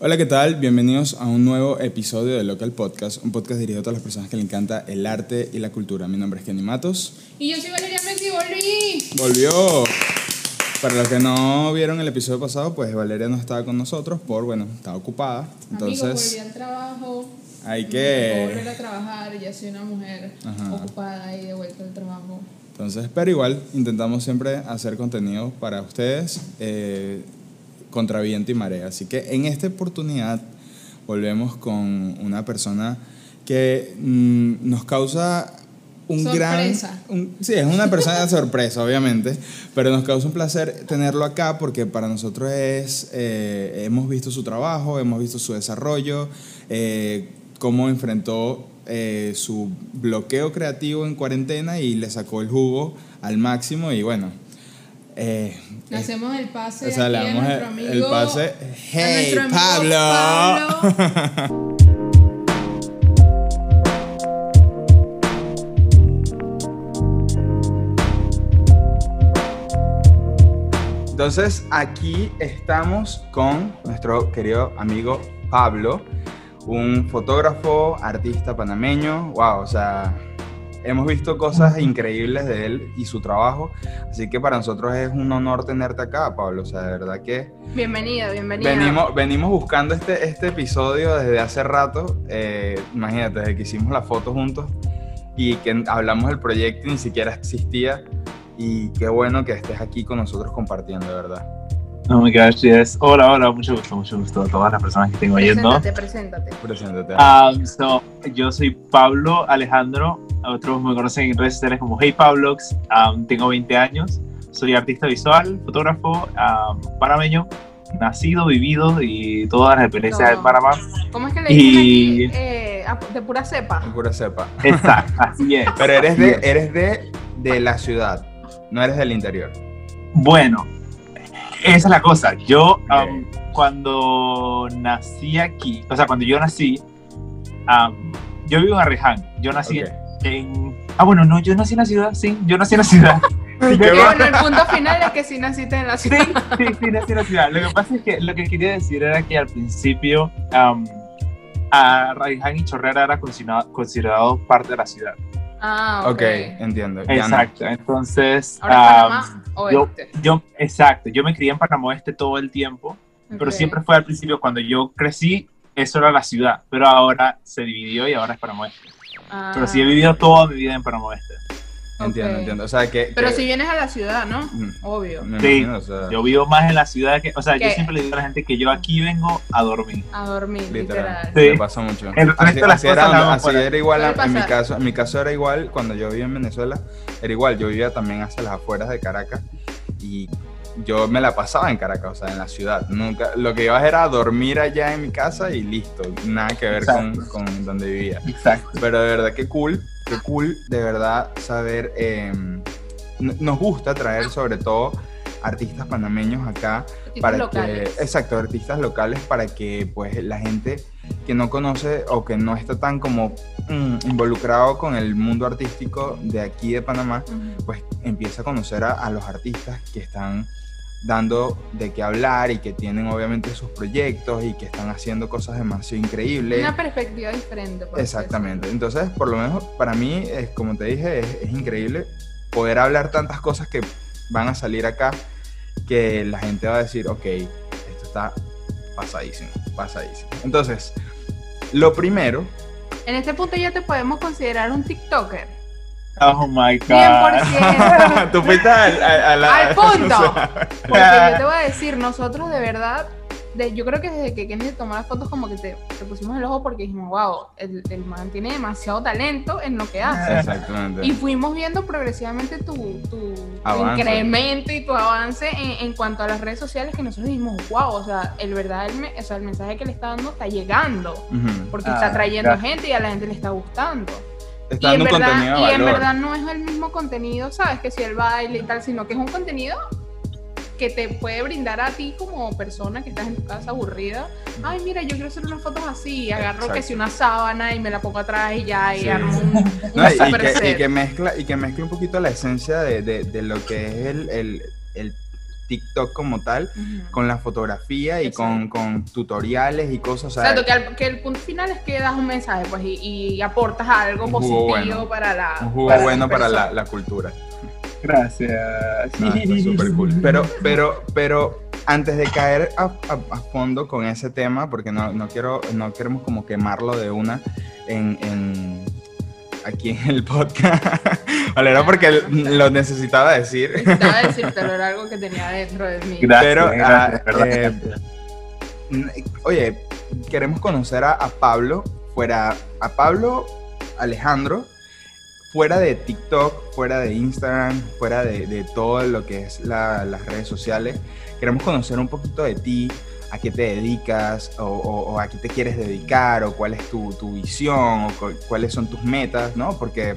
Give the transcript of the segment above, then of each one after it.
Hola, ¿qué tal? Bienvenidos a un nuevo episodio de Local Podcast, un podcast dirigido a todas las personas que le encanta el arte y la cultura. Mi nombre es Kenny Matos. Y yo soy Valeria Messi, volví. Volvió. Para los que no vieron el episodio pasado, pues Valeria no estaba con nosotros por, bueno, estaba ocupada. Amigos, Entonces, volví al trabajo. hay que... volver a trabajar, ya soy una mujer Ajá. ocupada y de vuelta al trabajo. Entonces, pero igual, intentamos siempre hacer contenido para ustedes eh, contra viento y marea. Así que en esta oportunidad volvemos con una persona que mm, nos causa un Sorpresa. gran... un- sí, es una persona de sorpresa, obviamente, pero nos causa un placer tenerlo acá porque para nosotros es... eh, hemos visto su trabajo, hemos visto su desarrollo, eh, cómo enfrentó eh, su bloqueo creativo en cuarentena y le sacó el jugo al máximo y bueno... eh, Le hacemos el pase o sea, le a nuestro el, amigo, el pase. a ¡Hey, amigo Pablo! Pablo. Entonces, aquí estamos con nuestro querido amigo Pablo, un fotógrafo, artista panameño. Wow, o sea, hemos visto cosas increíbles de él y su trabajo. Así que para nosotros es un honor tenerte acá, Pablo. O sea, de verdad que Bienvenido, bienvenido. venimos, venimos buscando este, este episodio desde hace rato. Eh, imagínate, desde que hicimos la foto juntos y que hablamos del proyecto y ni siquiera existía. Y qué bueno que estés aquí con nosotros compartiendo, de verdad. Oh my gosh, yes. Hola, hola, mucho gusto, mucho gusto a todas las personas que tengo oyendo. Preséntate, preséntate. Preséntate. Um, so, yo soy Pablo Alejandro, otros me conocen en redes sociales como Hey Pablox, Um, tengo 20 años, soy artista visual, fotógrafo, um, panameño, nacido, vivido y todas las experiencias Todo. en Panamá. ¿Cómo es que le dicen Y- aquí? Eh, de pura cepa. En pura cepa. Exacto, así es. Pero eres de, eres de, de la ciudad, no eres del interior. Bueno, esa es la cosa. Yo, um, cuando nací aquí, o sea, cuando yo nací, um, yo vivo en Arreján. Yo nací en. Ah, bueno, no, yo nací en la ciudad, sí, yo nací en la ciudad. Va- bueno, el punto final es que sí naciste en la Sí, ciudad. sí, sí, nací en la ciudad. Lo que pasa es que lo que quería decir era que al principio um, a Arreján y Chorrera era considerado, considerado parte de la ciudad. Ah, ok, ok. entiendo. no. Exacto. Entonces, Ahora um, Panamá yo, oeste. yo, exacto, yo me crié en Panamá Oeste todo el tiempo. pero siempre fue al principio cuando yo crecí, eso era la ciudad, pero ahora se dividió y ahora es Panamá Oeste. Ah. Pero sí he vivido toda mi vida en Panamá Oeste. Entiendo, Ok. entiendo. O sea, que. Pero que- si vienes a la ciudad, ¿no? Mm, Obvio. Sí. imagino, o sea, Yo vivo más en la ciudad que, o sea, yo ¿Qué? siempre le digo a la gente que yo aquí vengo a dormir. A dormir, Literal. literal. Sí. Me pasa mucho. El resto Así, de las así era, cosas así era igual, Suele en mi caso, en mi caso era igual cuando yo vivía en Venezuela, era igual, yo vivía también hacia las afueras de Caracas y yo me la pasaba en Caracas, o sea, en la ciudad. Nunca, lo que iba era dormir allá en mi casa y listo, nada que ver con, con donde vivía. Exacto. Pero de verdad que cool, que cool de verdad saber. eh, nos gusta traer sobre todo artistas panameños acá Artistas para locales. que exacto artistas locales para que pues la gente que no conoce o que no está tan como mm, involucrado con el mundo artístico de aquí de Panamá pues empieza a conocer a, a los artistas que están dando de qué hablar y que tienen obviamente sus proyectos y que están haciendo cosas demasiado increíbles Una perspectiva diferente. Exactamente. Entonces, por lo menos para mí, es, como te dije, es, es increíble poder hablar tantas cosas que van a salir acá que la gente va a decir, ok, esto está pasadísimo, pasadísimo. Entonces, lo primero. En este punto ya te podemos considerar un TikToker. Oh my God. 100%. tú fuiste al, al- a la- Al punto. o sea, Porque yo te voy a decir, nosotros de verdad, de- yo creo que desde que Kenny tomó las fotos como que te, te pusimos el ojo porque dijimos, wow, el, el man tiene demasiado talento en lo que hace. Exactamente. Y fuimos viendo progresivamente tu, tu- tu incremento y tu avance en, en cuanto a las redes sociales que nosotros dijimos, wow, o sea, el verdad, el, me- o sea, el mensaje que le está dando está llegando. Ujú. Porque Ah, está trayendo gracias. gente y a la gente le está gustando. Está y en, dando un verdad, contenido de y en valor. verdad no es el mismo contenido, ¿sabes? Que si el baile y tal, sino que es un contenido que te puede brindar a ti como persona que estás en tu casa aburrida. Ay, mira, yo quiero hacer unas fotos así. Agarro Exacto. que si una sábana y me la pongo atrás y ya, y Sí. armo un, un No, y, que, y que mezcla, y que mezcla un poquito la esencia de, de- de lo que es el, el- el TikTok como tal, Ujú. con la fotografía y con, con tutoriales y cosas. o Exacto, que, al- que el punto final es que das un mensaje pues y, y aportas algo Un jugo positivo bueno. para la. un jugo para bueno para la, la cultura. Gracias. No, súper cool. Pero, pero, pero antes de caer a, a- a fondo con ese tema, porque no, no quiero, no queremos como quemarlo de una en, en- aquí en el podcast. Vale, era porque lo necesitaba decir. Necesitaba decírtelo, era algo que tenía dentro de mí. Gracias, Pero, gracias, ah, verdad. eh, Oye, queremos conocer a, a Pablo, fuera a Pablo Alejandro, fuera de TikTok, fuera de Instagram, fuera de, de todo lo que es la- las redes sociales. Queremos conocer un poquito de ti, a qué te dedicas, o, o- o a qué te quieres dedicar, o cuál es tu, tu visión, o cu- cuáles son tus metas, ¿no? Porque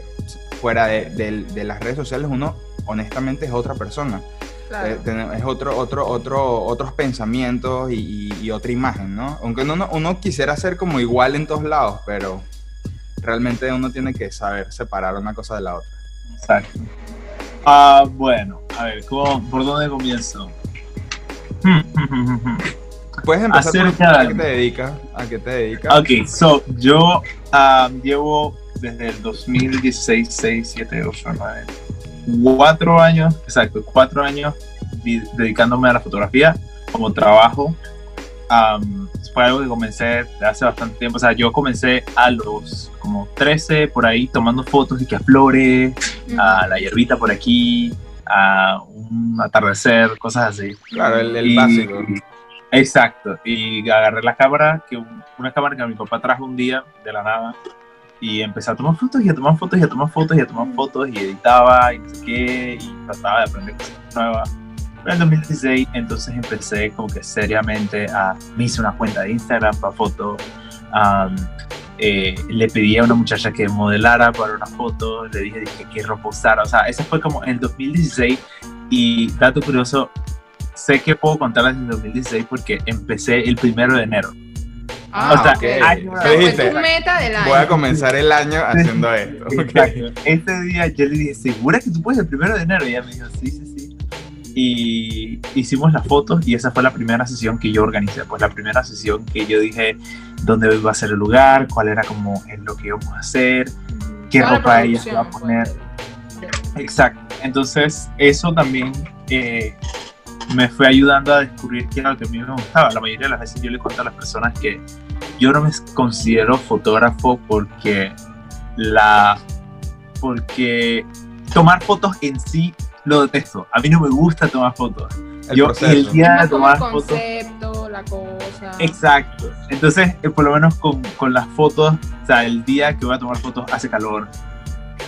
fuera de, de- de las redes sociales uno honestamente es otra persona. Claro. Eh, es otro, otro, otro, otros pensamientos y, y- y otra imagen, ¿no? Aunque uno, no- uno quisiera ser como igual en todos lados, pero realmente uno tiene que saber separar una cosa de la otra. Exacto. Ah, bueno, a ver, ¿cómo- ¿por dónde comienzo? Puedes empezar por Acerca a de- qué te dedicas, a qué te dedicas. Ok, so, yo ah, llevo desde el 2016, 6, 7, 8, 9, 4 años, exacto, 4 años di- dedicándome a la fotografía como trabajo. Am, fue algo que comencé hace bastante tiempo. O sea, yo comencé a los como 13 por ahí tomando fotos y que a flores, Ujú. a la hierbita por aquí, a un atardecer, cosas así. Claro, el, el Y- básico. Exacto. Y agarré la cámara, que un- una cámara que mi papá trajo un día de la nada. Y empecé a tomar fotos y a tomar fotos y a tomar fotos y a tomar fotos y editaba y no sé qué. Y trataba de aprender cosas nuevas. Pero en el 2016 entonces empecé como que seriamente a... Me hice una cuenta de Instagram para fotos. am, eh, le pedí a una muchacha que modelara para una foto. Le dije, dije qué ropa usar. O sea, eso fue como en el 2016. Y dato curioso, sé que puedo contar desde el 2016 porque empecé el primero de enero. Ah, o sea, ok. año- fue dijiste, tu meta del año. Voy a comenzar el año haciendo esto. ok. Exacto. Este día yo le dije, ¿segura que tú puedes el primero de enero? Y ella me dijo, sí, sí, sí. Y hicimos las fotos y esa fue la primera sesión que yo organicé. Pues la primera sesión que yo dije dónde iba a ser el lugar, cuál era como en lo que íbamos a hacer, qué Toda ropa ella se va a producción, poner. pues. Exacto. Entonces, eso también eh, me fue ayudando a descubrir qué era lo que a mí me gustaba. La mayoría de las veces yo le cuento a las personas que yo no me considero fotógrafo porque la porque tomar fotos en sí lo detesto. A mí no me gusta tomar fotos. El yo proceso. el Es día de como el tomar fotos concepto, la cosa. Exacto. Entonces, eh, por lo menos con, con las fotos, o sea, el día que voy a tomar fotos hace calor,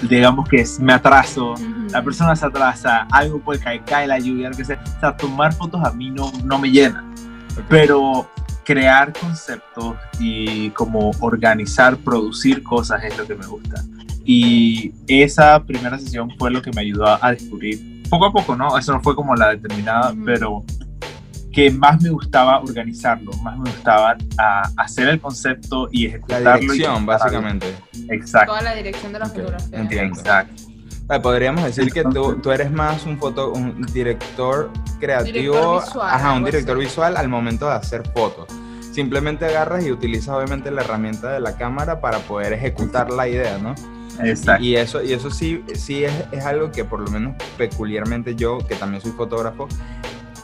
digamos que es- me atraso, Ujú. la persona se atrasa, algo puede caer, cae la lluvia, lo que sea. O sea, tomar fotos a mí no, no me llena. Ok. Pero crear conceptos y como organizar, producir cosas es lo que me gusta. Y esa primera sesión fue lo que me ayudó a, descubrir, poco a poco, ¿no? Eso no fue como la determinada, Ujú. pero que más me gustaba organizarlo, más me gustaba a, hacer el concepto y La ejecutarlo. y dirección, ejecutarlo. básicamente. Exacto. Toda la dirección de la Ok, fotografía. entiendo. Exacto. Ah, Podríamos decir que tú, tú eres más un foto, un director creativo, Director visual, ajá, un director así. visual al momento de hacer fotos. Simplemente agarras y utilizas obviamente la herramienta de la cámara para poder ejecutar la idea, ¿no? Exacto. Y eso, y eso sí, sí es, es algo que por lo menos peculiarmente yo, que también soy fotógrafo,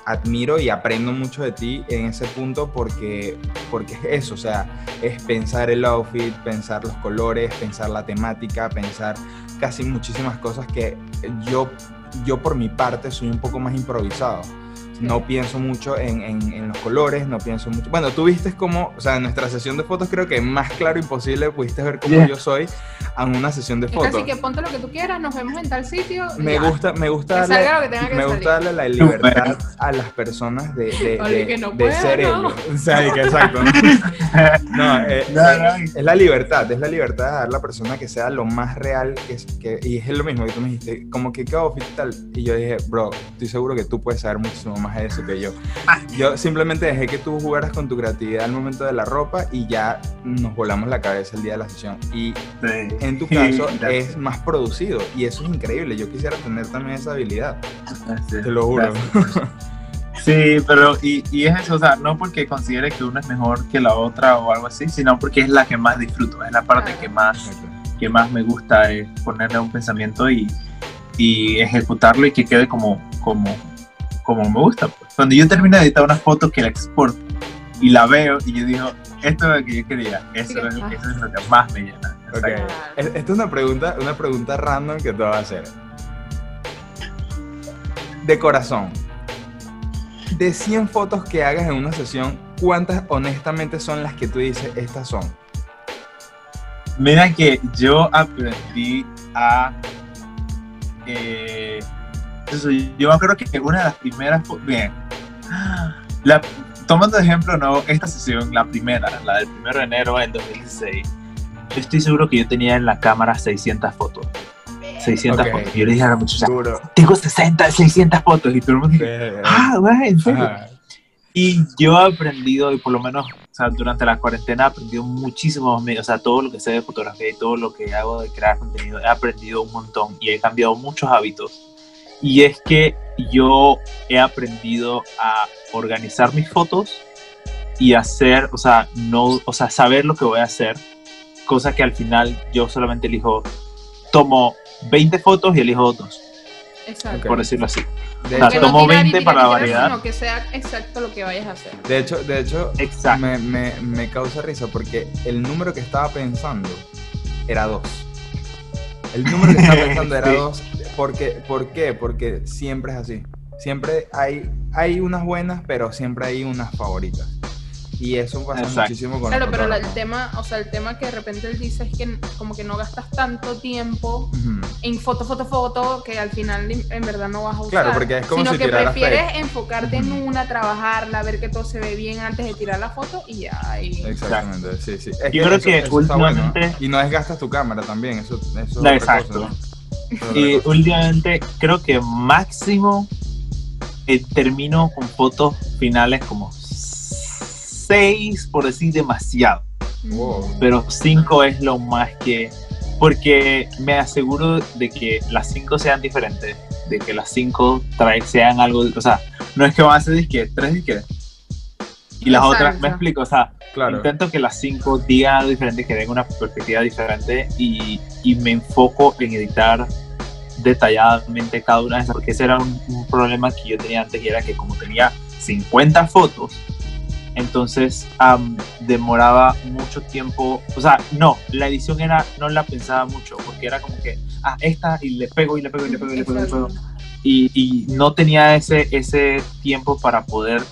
admiro y aprendo mucho de ti en ese punto porque, porque es eso, o sea, es pensar el outfit, pensar los colores, pensar la temática, pensar casi muchísimas cosas que yo, yo por mi parte soy un poco más improvisado. No pienso mucho en, en- en los colores, no pienso mucho. Bueno, tú viste como, o sea, en nuestra sesión de fotos creo que más claro imposible pudiste ver cómo Yeah. yo soy en una sesión de fotos. casi que ponte lo que tú quieras, nos vemos en tal sitio. Me ya. gusta, me gusta Que darle, salga lo que tenga que me salir. gusta darle la libertad a las personas de, de, de- que no de puedo, ser ¿no? ellos. O sea, exacto. ¿no? No, eh, No, no, es la libertad, es la libertad de dar a la persona que sea lo más real que, es- que y es lo mismo que tú me dijiste, como que qué outfit y tal. Y yo dije, bro, estoy seguro que tú puedes saber muchísimo más más eso que yo. Yo simplemente dejé que tú jugaras con tu creatividad al momento de la ropa y ya nos volamos la cabeza el día de la sesión. Y en tu caso es más producido y eso es increíble. Yo quisiera tener también esa habilidad. Te lo juro. Sí, pero y, y, es eso, o sea, no porque considere que una es mejor que la otra o algo así, sino porque es la que más disfruto, es la parte que más, que más me gusta es ponerle un pensamiento y, y ejecutarlo y que quede como, como, como me gusta. Pues. Cuando yo termino de editar una foto que la exporto y la veo y yo digo, esto es lo que yo quería, eso, es, eso es lo que más me llena. Okay. Esta es una pregunta, una pregunta random que te voy a hacer. De corazón, de 100 fotos que hagas en una sesión, ¿cuántas honestamente son las que tú dices, estas son? Mira que yo aprendí a... Eh, eso, yo creo que una de las primeras... Bien, la, tomando de ejemplo, no, esta sesión, la primera, la del 1 de enero del 2016, yo estoy seguro que yo tenía en la cámara 600 fotos. 600 okay. fotos. Yo le dije a la muchacha, tengo 60, 600 fotos. Y todo el mundo dice, ah, güey, en serio. Y yo he aprendido, y por lo menos o sea, durante la cuarentena he aprendido muchísimo, o sea, todo lo que sé de fotografía y todo lo que hago de crear contenido, he aprendido un montón y he cambiado muchos hábitos. Y es que yo he aprendido a organizar mis fotos y hacer, o sea, no, o sea, saber lo que voy a hacer, cosa que al final yo solamente elijo, tomo 20 fotos y elijo dos. Exacto. Por decirlo así. De o sea, hecho, tomo no 20 para la variedad. Sino que sea exacto lo que vayas a hacer. De hecho, de hecho me, me, me, causa risa porque el número que estaba pensando era dos. El número que estaba pensando era dos. Porque, ¿Por qué? Porque siempre es así. Siempre hay, hay unas buenas, pero siempre hay unas favoritas. Y eso pasa muchísimo con Claro, pero el tema, o sea, el tema que de repente él dice es que como que no gastas tanto tiempo en foto, foto, foto, que al final en verdad no vas a usar. Claro, porque es como sino si que prefieres enfocarte en una, trabajarla, ver que todo se ve bien antes de tirar la foto y ya. Y... Exactamente, sí, sí. Es Yo creo que últimamente... Y no desgastas tu cámara también, eso, eso no, Exacto. Y últimamente creo que máximo eh, termino con fotos finales como 6, por decir demasiado. Pero 5 es lo más que... Porque me aseguro de que las 5 sean diferentes, de que las 5 sean algo... O sea, no es que van a ser disque, 3 disque. Y las otras, me explico, o sea, claro. intento que las 5 digan algo diferente, que den una perspectiva diferente y, y me enfoco en editar detalladamente cada una de esas, porque ese era un, un, problema que yo tenía antes y era que como tenía 50 fotos, entonces demoraba mucho tiempo, o sea, no, la edición era, no la pensaba mucho, porque era como que, ah, esta, y le pego, y le pego, y le pego, y le pego, y le pego. Y, y no tenía ese, ese tiempo para poder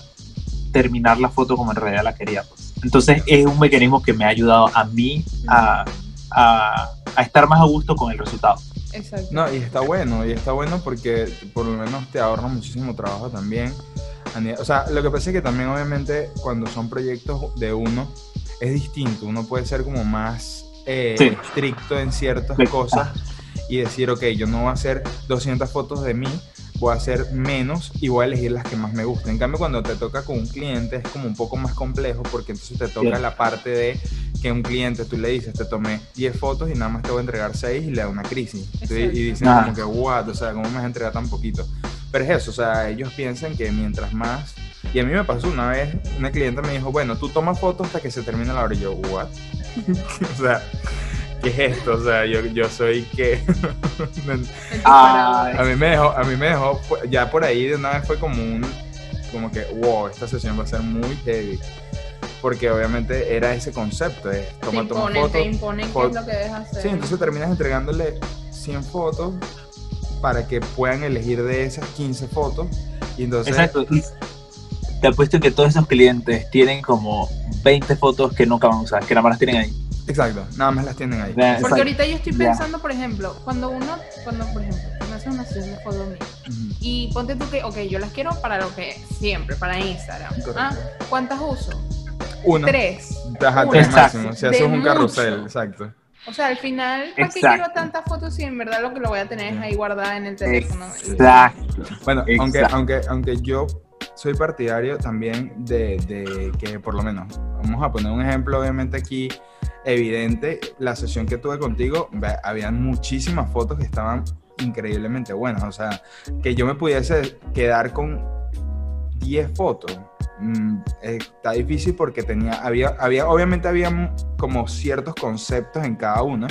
terminar la foto como en realidad la quería. Pues. Entonces es un mecanismo que me ha ayudado a mí a, a, a estar más a gusto con el resultado. Exacto. No, y está bueno, y está bueno porque por lo menos te ahorra muchísimo trabajo también. O sea, lo que pasa es que también obviamente cuando son proyectos de uno es distinto. Uno puede ser como más eh, estricto en ciertas cosas y decir, ok, yo no voy a hacer 200 fotos de mí, voy a hacer menos y voy a elegir las que más me gusten. En cambio, cuando te toca con un cliente es como un poco más complejo porque entonces te toca la parte de que un cliente tú le dices, te tomé 10 fotos y nada más te voy a entregar 6 y le da una crisis. Y dicen como que, what, o sea, ¿cómo me vas a entregar tan poquito? Pero es eso, o sea, ellos piensan que mientras más... Y a mí me pasó una vez, una cliente me dijo, bueno, tú tomas fotos hasta que se termine la hora. Y yo, what? o sea, ¿qué es esto? O sea, yo, yo soy que... a mí me dejó, a mí me dejó, ya por ahí de una vez fue como un, como que, wow, esta sesión va a ser muy heavy. Porque obviamente era ese concepto, de tomar, te imponen, fotos. Te imponen qué es lo que debes hacer. Sí, entonces terminas entregándole 100 fotos para que puedan elegir de esas 15 fotos. Y entonces... Exacto. te apuesto que todos esos clientes tienen como 20 fotos que nunca van a usar, que nada más las tienen ahí. Exacto, nada más las tienen ahí. Porque ahorita yo estoy pensando, por ejemplo, cuando uno, cuando por ejemplo, me hace una sesión de fotos mías y ponte tú que, ok, yo las quiero para lo que siempre, para Instagram. ¿Ah? ¿Cuántas uso? Una. Tres. Ajá, tres máximo. Si haces un carrusel, exacto. O sea, al final, ¿para qué quiero tantas fotos si en verdad lo que lo voy a tener es ahí guardada en el teléfono? Exacto. Bueno, Aunque, aunque, aunque yo soy partidario también de, de, que por lo menos, vamos a poner un ejemplo obviamente aquí evidente, la sesión que tuve contigo, habían muchísimas fotos que estaban increíblemente buenas, o sea, que yo me pudiese quedar con 10 fotos. Mm, está difícil porque tenía, había, había, obviamente había como ciertos conceptos en cada una,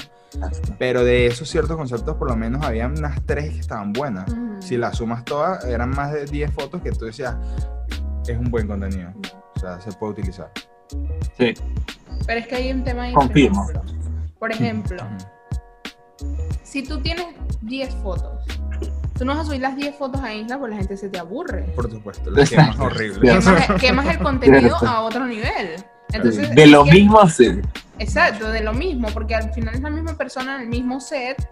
pero de esos ciertos conceptos por lo menos había unas tres que estaban buenas. Si las sumas todas, eran más de 10 fotos que tú decías, es un buen contenido, o sea, se puede utilizar. Sí. Pero es que hay un tema ahí. Confirmo. Por ejemplo, si tú tienes 10 fotos, tú no vas a subir las 10 fotos a Isla porque la gente se te aburre. Por supuesto, lo que más horrible. Quemas, el contenido a otro nivel. Entonces, de lo mismo sí. Exacto, de lo mismo, porque al final es la misma persona en el mismo set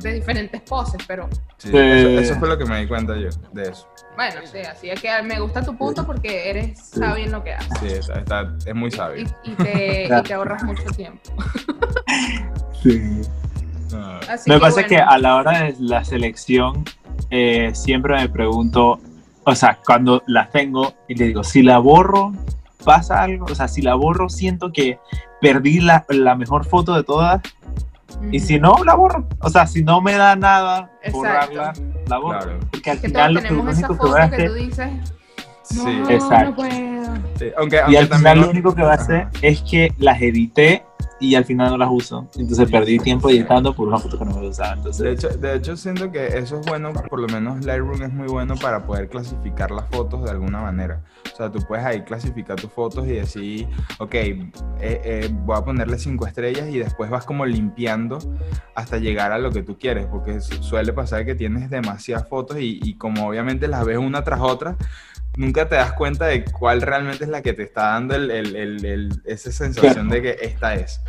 de diferentes poses, pero... Sí, eso, fue lo que me di cuenta yo de eso. Bueno, sí, así es que me gusta tu punto porque eres sabio en lo que haces. Sí, está, es muy sabio. Y, te, y, te, ahorras mucho tiempo. sí. Ah. me pasa que a la hora de la selección eh, siempre me pregunto, o sea, cuando las tengo y le digo, si la borro, pasa algo, o sea, si la borro siento que perdí la, la mejor foto de todas. Y si no, la borro. O sea, si no me da nada borrarla, la borro. Porque al final lo, único que voy a No, sí. Exacto. aunque, y al final lo único que va a hacer es que las edité y al final no las uso. Entonces perdí tiempo editando por una foto que no me usaba. Entonces... De, hecho, de hecho, siento que eso es bueno, por lo menos Lightroom es muy bueno para poder clasificar las fotos de alguna manera. O sea, tú puedes ahí clasificar tus fotos y decir, ok, eh, eh, voy a ponerle cinco estrellas y después vas como limpiando hasta llegar a lo que tú quieres, porque suele pasar que tienes demasiadas fotos y, y como obviamente las ves una tras otra, nunca te das cuenta de cuál realmente es la que te está dando esa sensación de que esta es.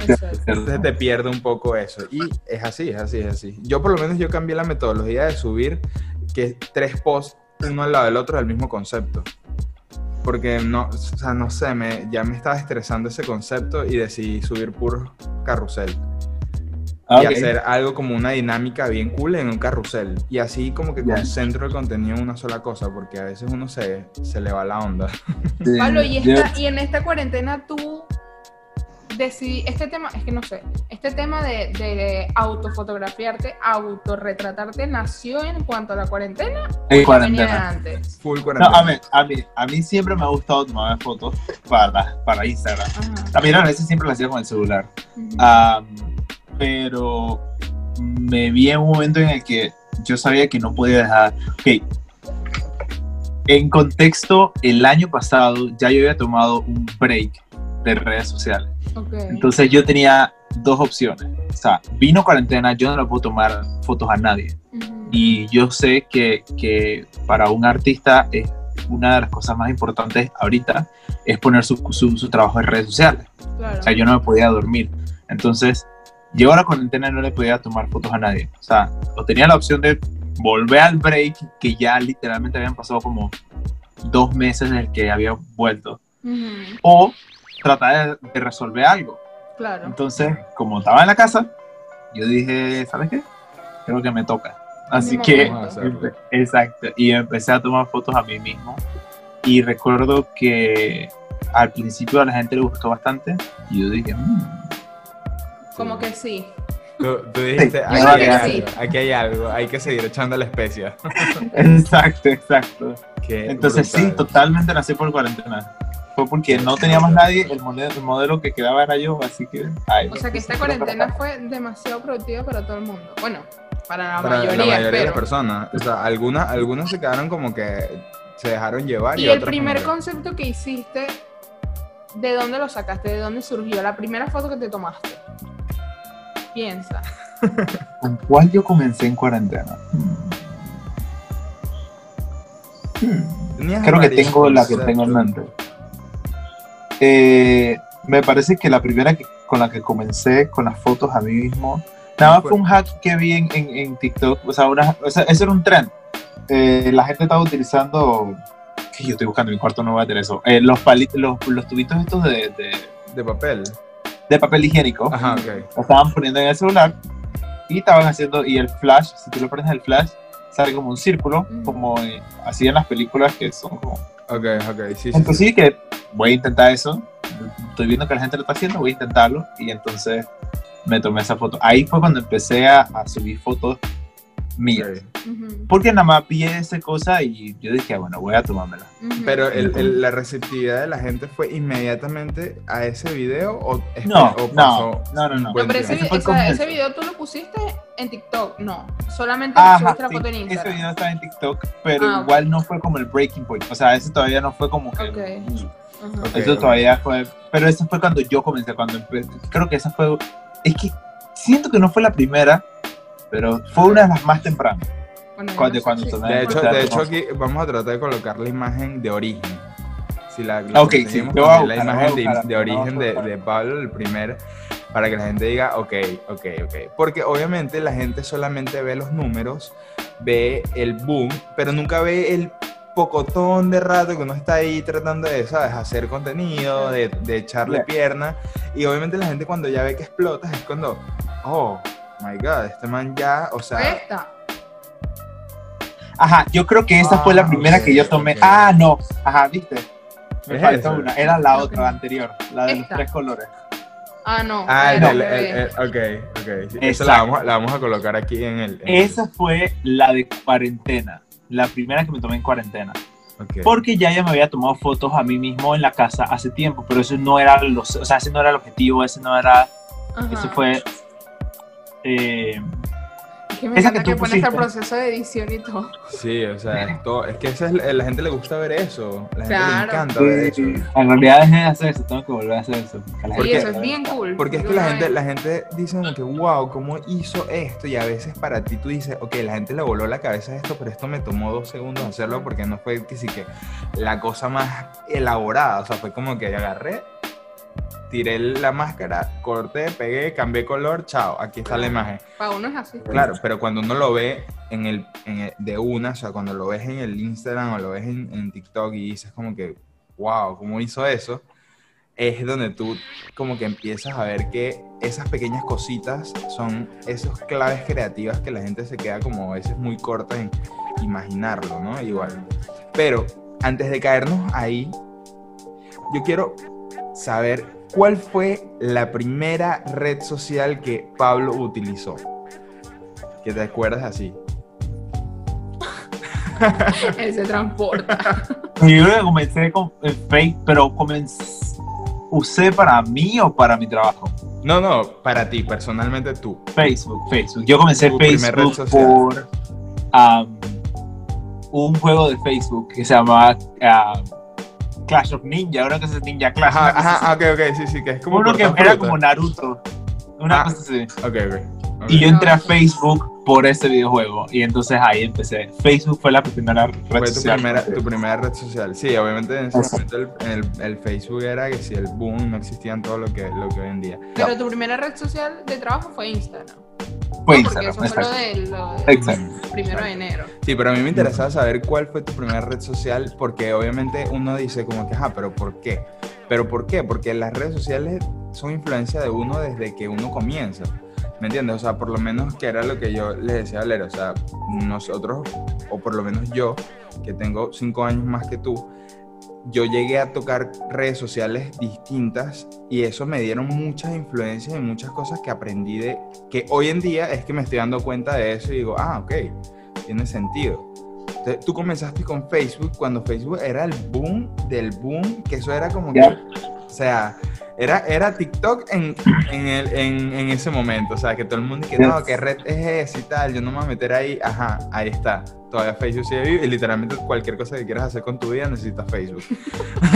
Entonces te pierde un poco eso. Y es así, es así, es así. Yo por lo menos yo cambié la metodología de subir que tres posts uno al lado del otro del mismo concepto. Porque no, o sea, no sé, me, ya me estaba estresando ese concepto y decidí subir puro carrusel. Ah, y hacer algo como una dinámica bien cool en un carrusel. Y así como que concentro el contenido en una sola cosa, porque a veces uno se, se le va la onda. Pablo, y, esta, y en esta cuarentena tú decidí, este tema, es que no sé, este tema de, de autofotografiarte, autorretratarte, ¿nació en cuanto a la cuarentena? En cuarentena. antes? Full cuarentena. No, a, mí, a, mí, a mí siempre me ha gustado tomar fotos para, para Instagram. También a veces siempre lo hacía con el celular pero me vi en un momento en el que yo sabía que no podía dejar. Ok, en contexto, el año pasado ya yo había tomado un break de redes sociales. Entonces yo tenía dos opciones. O sea, vino cuarentena, yo no le puedo tomar fotos a nadie. Y yo sé que, que, para un artista es una de las cosas más importantes ahorita es poner su, su, trabajo en redes sociales. O sea, yo no me podía dormir. Entonces, yo a la cuarentena no le podía tomar fotos a nadie. O sea, o tenía la opción de volver al break, que ya literalmente habían pasado como dos meses en el que había vuelto. O tratar de, resolver algo. Claro. Entonces, como estaba en la casa, yo dije, ¿sabes qué? Creo que me toca. Así que, exacto. Y empecé a tomar fotos a mí mismo. Y recuerdo que al principio a la gente le gustó bastante. Y yo dije, mmm, como que sí. Tú, dijiste, aquí, hay algo, aquí, hay algo, hay que seguir echando la especia. exacto, exacto. Entonces sí, totalmente nací por cuarentena. Fue porque no tenía más nadie, el modelo, el modelo que quedaba era yo, así que... o sea que esta cuarentena fue demasiado productiva para todo el mundo. Bueno, para la mayoría, de las personas. O sea, algunas, algunas se quedaron como que se dejaron llevar. Y, el primer concepto que hiciste, ¿de dónde lo sacaste? ¿De dónde surgió? La primera foto que te tomaste. Piensa. ¿Con cuál yo comencé en cuarentena? Creo que tengo la que tengo en mente. Eh, me parece que la primera con la que comencé con las fotos a mí mismo, nada más fue un hack que vi en, en, TikTok, o sea, una, eso era un trend. Eh, la gente estaba utilizando, que yo estoy buscando en mi cuarto, no voy a tener eso, eh, los, palitos, los, los, tubitos estos de, de, de papel de papel higiénico. Ajá, okay. Lo estaban poniendo en el celular y estaban haciendo, y el flash, si tú lo prendes el flash, sale como un círculo, como así en las películas que son como Ok, ok, sí, sí. Entonces sí que voy a intentar eso. Estoy viendo que la gente lo está haciendo, voy a intentarlo. Y entonces me tomé esa foto. Ahí fue cuando empecé a, a subir fotos mías. Ujú, Porque nada más vi esa cosa y yo dije, bueno, voy a tomármela. Pero el- el- la receptividad de la gente fue inmediatamente a ese video o, No, o no, pasó no, no, no. buen No, pero ese? Ese esa- ese video tú lo pusiste en TikTok, no. Solamente Ajá, subiste la sí, foto en ese Instagram. video estaba en TikTok, pero Ah, igual no fue como el breaking point. O sea, ese todavía no fue como que... Ok. mm, Ajá. Ok. Eso todavía fue... Pero eso fue cuando yo comencé, cuando empe- Creo que esa fue... Es que siento que no fue la primera, pero fue una de las más tempranas. Bueno, Cuando- no cuando De Ay, hecho, de hecho aquí vamos a tratar de colocar la imagen de origen. Si la, la Ok, sí, poner la buscar, imagen de, buscar, de origen de, buscar. de Pablo, el primer, para que la gente diga, ok, ok, ok. Porque obviamente la gente solamente ve los números, ve el boom, pero nunca ve el pocotón de rato que uno está ahí tratando de, ¿sabes? Hacer contenido, de, de echarle Yeah. pierna. Y obviamente la gente cuando ya ve que explotas es cuando, oh, my God, este man ya, o sea... Esta. Ajá, yo creo que esa fue la Ah, primera que yo tomé. Ah, no. Ajá, ¿viste? Me faltó esa. una. Era la otra, la anterior. La de los tres colores. Ah, no. Ah, era el- el- el- ok, ok. Esa la vamos, a- la vamos a colocar aquí en el. en el- Esa fue la de cuarentena. La primera que me tomé en cuarentena. ok. Porque ya ya me había tomado fotos a mí mismo en la casa hace tiempo, pero eso no era los, o sea, ese no era el objetivo, ese no era, Ajá. eso fue eh, Es que me encanta que que, pones el proceso de edición y todo. Sí, o sea, es, todo- es que esa es, la la gente le gusta ver eso. La gente le Claro. encanta ver eso. en realidad dejé de hacer eso, tengo que volver a hacer eso. porque eso es bien cool. Porque es que la gente, la gente dice como que, wow, ¿cómo hizo esto? Y a veces para ti tú dices, ok, la gente le voló la cabeza a esto, pero esto me tomó dos segundos hacerlo porque no fue que sí que la cosa más elaborada. O sea, fue como que agarré, tiré la máscara, corté, pegué, cambié color, chao, aquí está la imagen. Para uno es así. Claro, pero cuando uno lo ve en el, en el- de una, o sea, cuando lo ves en el Instagram o lo ves en, en TikTok y dices como que, wow, ¿cómo hizo eso? Es donde tú como que empiezas a ver que esas pequeñas cositas son esas claves creativas que la gente se queda como a veces muy corta en imaginarlo, ¿no? Igual. Pero antes de caernos ahí, yo quiero saber cuál fue la primera red social que Pablo utilizó. Que te acuerdas así. Él se transporta. Yo creo que comencé con el Face, pero comencé, usé para mí o para mi trabajo. No, no, para ti, personalmente tú. Facebook, Facebook. Yo comencé Tu primer red Facebook por um, un juego de Facebook que se llama um, Clash of Ninja, ahora que es Ninja Clash. Ajá, ajá, ok, ok, sí, sí, que es como Uno que era fruta. como Naruto. Una Ah. cosa así. Ok, ok. ok. Y yo entré a Facebook por ese videojuego y entonces ahí empecé. Facebook fue la primera red Fue tu social. primera, tu primera red social. Sí, obviamente en ese momento el, el- el Facebook era que si el boom no existían todo lo que, lo que hoy en día. Pero tu primera red social de trabajo fue Instagram. Fue No, porque Instagram, eso fue exacto. lo del, lo del Exacto. primero de enero. Sí, pero a mí me interesaba saber cuál fue tu primera red social, porque obviamente uno dice como que, ajá, pero ¿por qué? ¿Pero por qué? Porque las redes sociales son influencia de uno desde que uno comienza. ¿Me entiendes? O sea, por lo menos que era lo que yo les decía a Lero, o sea, nosotros, o por lo menos yo, que tengo cinco años más que tú, yo llegué a tocar redes sociales distintas y eso me dieron muchas influencias y muchas cosas que aprendí de que hoy en día es que me estoy dando cuenta de eso y digo, ah, ok, tiene sentido. Entonces, tú comenzaste con Facebook cuando Facebook era el boom del boom, que eso era como que, sea, era, era TikTok en, en, el- en- en ese momento, o sea, que todo el mundo que no, ¿qué red es esa y tal? Yo no me voy a meter ahí, ajá, ahí está. Todavía Facebook sigue vivo y literalmente cualquier cosa que quieras hacer con tu vida necesitas Facebook.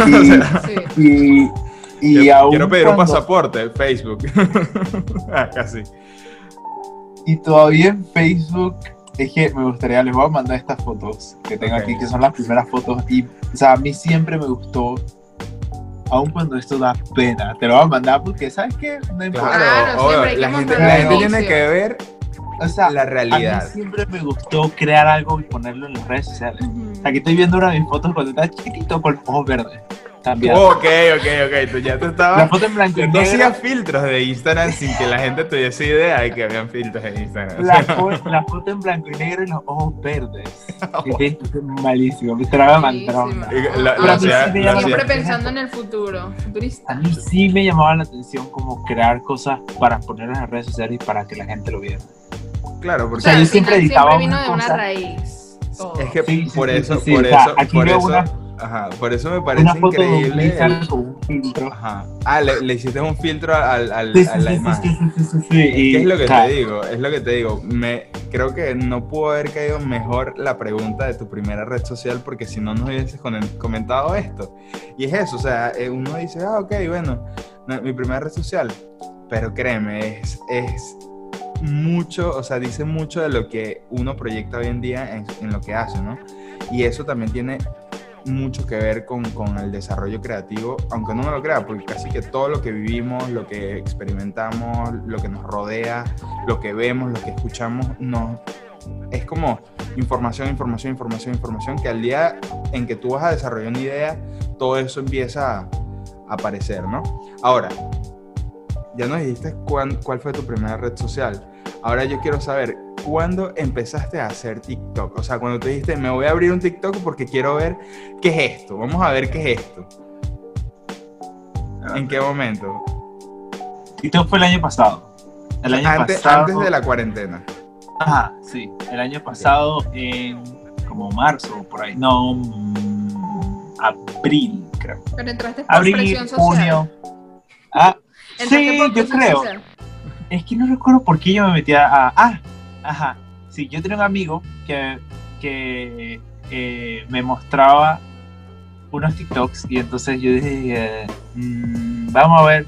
Y, Sí. y, y quiero, aún quiero pedir un pasaporte, Facebook. Ah, Casi. Y todavía en Facebook es que me gustaría, les voy a mandar estas fotos que tengo aquí, que son las primeras fotos. Y, o sea, a mí siempre me gustó, aun cuando esto da pena, te lo voy a mandar porque, ¿sabes qué? No importa. Claro, Claro, obvio, siempre hay que la gente, la tiene que ver O sea, la a mí realidad. siempre me gustó crear algo y ponerlo en las redes sociales. Aquí estoy viendo una de mis fotos cuando estaba chiquitito con ojos verdes. Cambiado. Ok, ok, ok. Tú ya te estabas. La foto en blanco y No negro. hacías filtros de Instagram sin que la gente tuviese idea de que habían filtros en Instagram. La, fo- la foto en blanco y negro y los ojos verdes. Es malísimo, me traba siempre pensando en el futuro. Futurista. A mí sí me llamaba la atención como crear cosas para ponerlas en las redes sociales y para que la gente lo viera. Claro, O porque sea, yo siempre editaba siempre vino una de una raíz. es que por sí, eso, sí, sí. por O sea, eso, aquí por veo eso, una- ajá, por eso me Una parece foto de un increíble. Blizzard el- con un filtro. Ajá. Ah, le, le hiciste un filtro al, al- Sí, sí, a la sí, sí, imagen. sí, sí, sí, sí, y, ¿Qué es lo que o sea, te digo? Es lo que te digo. Me, creo que no pudo haber caído mejor la pregunta de tu primera red social porque si no nos hubieses comentado esto. Y es eso, o sea, eh, uno dice, ah, ok, bueno, no, mi primera red social. Pero créeme, es, es mucho, o sea, dice mucho de lo que uno proyecta hoy en día en, en lo que hace, ¿no? Y eso también tiene mucho que ver con, con el desarrollo creativo, aunque no me lo crea, porque casi que todo lo que vivimos, lo que experimentamos, lo que nos rodea, lo que vemos, lo que escuchamos, no, es como información, información, información, información, que al día en que tú vas a desarrollar una idea, todo eso empieza a, aparecer, ¿no? Ahora, ya nos dijiste cuál fue tu primera red social. Ahora yo quiero saber, ¿cuándo empezaste a hacer TikTok? O sea, cuando te dijiste, me voy a abrir un TikTok porque quiero ver qué es esto. Vamos a ver qué es esto. ¿En qué momento? Y todo fue el año pasado. El año antes, pasado. antes de la cuarentena. Ajá, sí. El año pasado, en como marzo, por ahí. No, mm, abril, creo. Pero entraste por Abril, presión social. junio. Ah, sí, yo creo. social. Es que no recuerdo por qué yo me metía a. Ah, ajá. Sí, yo tenía un amigo que, que eh, me mostraba unos TikToks y entonces yo dije, mm, vamos a ver.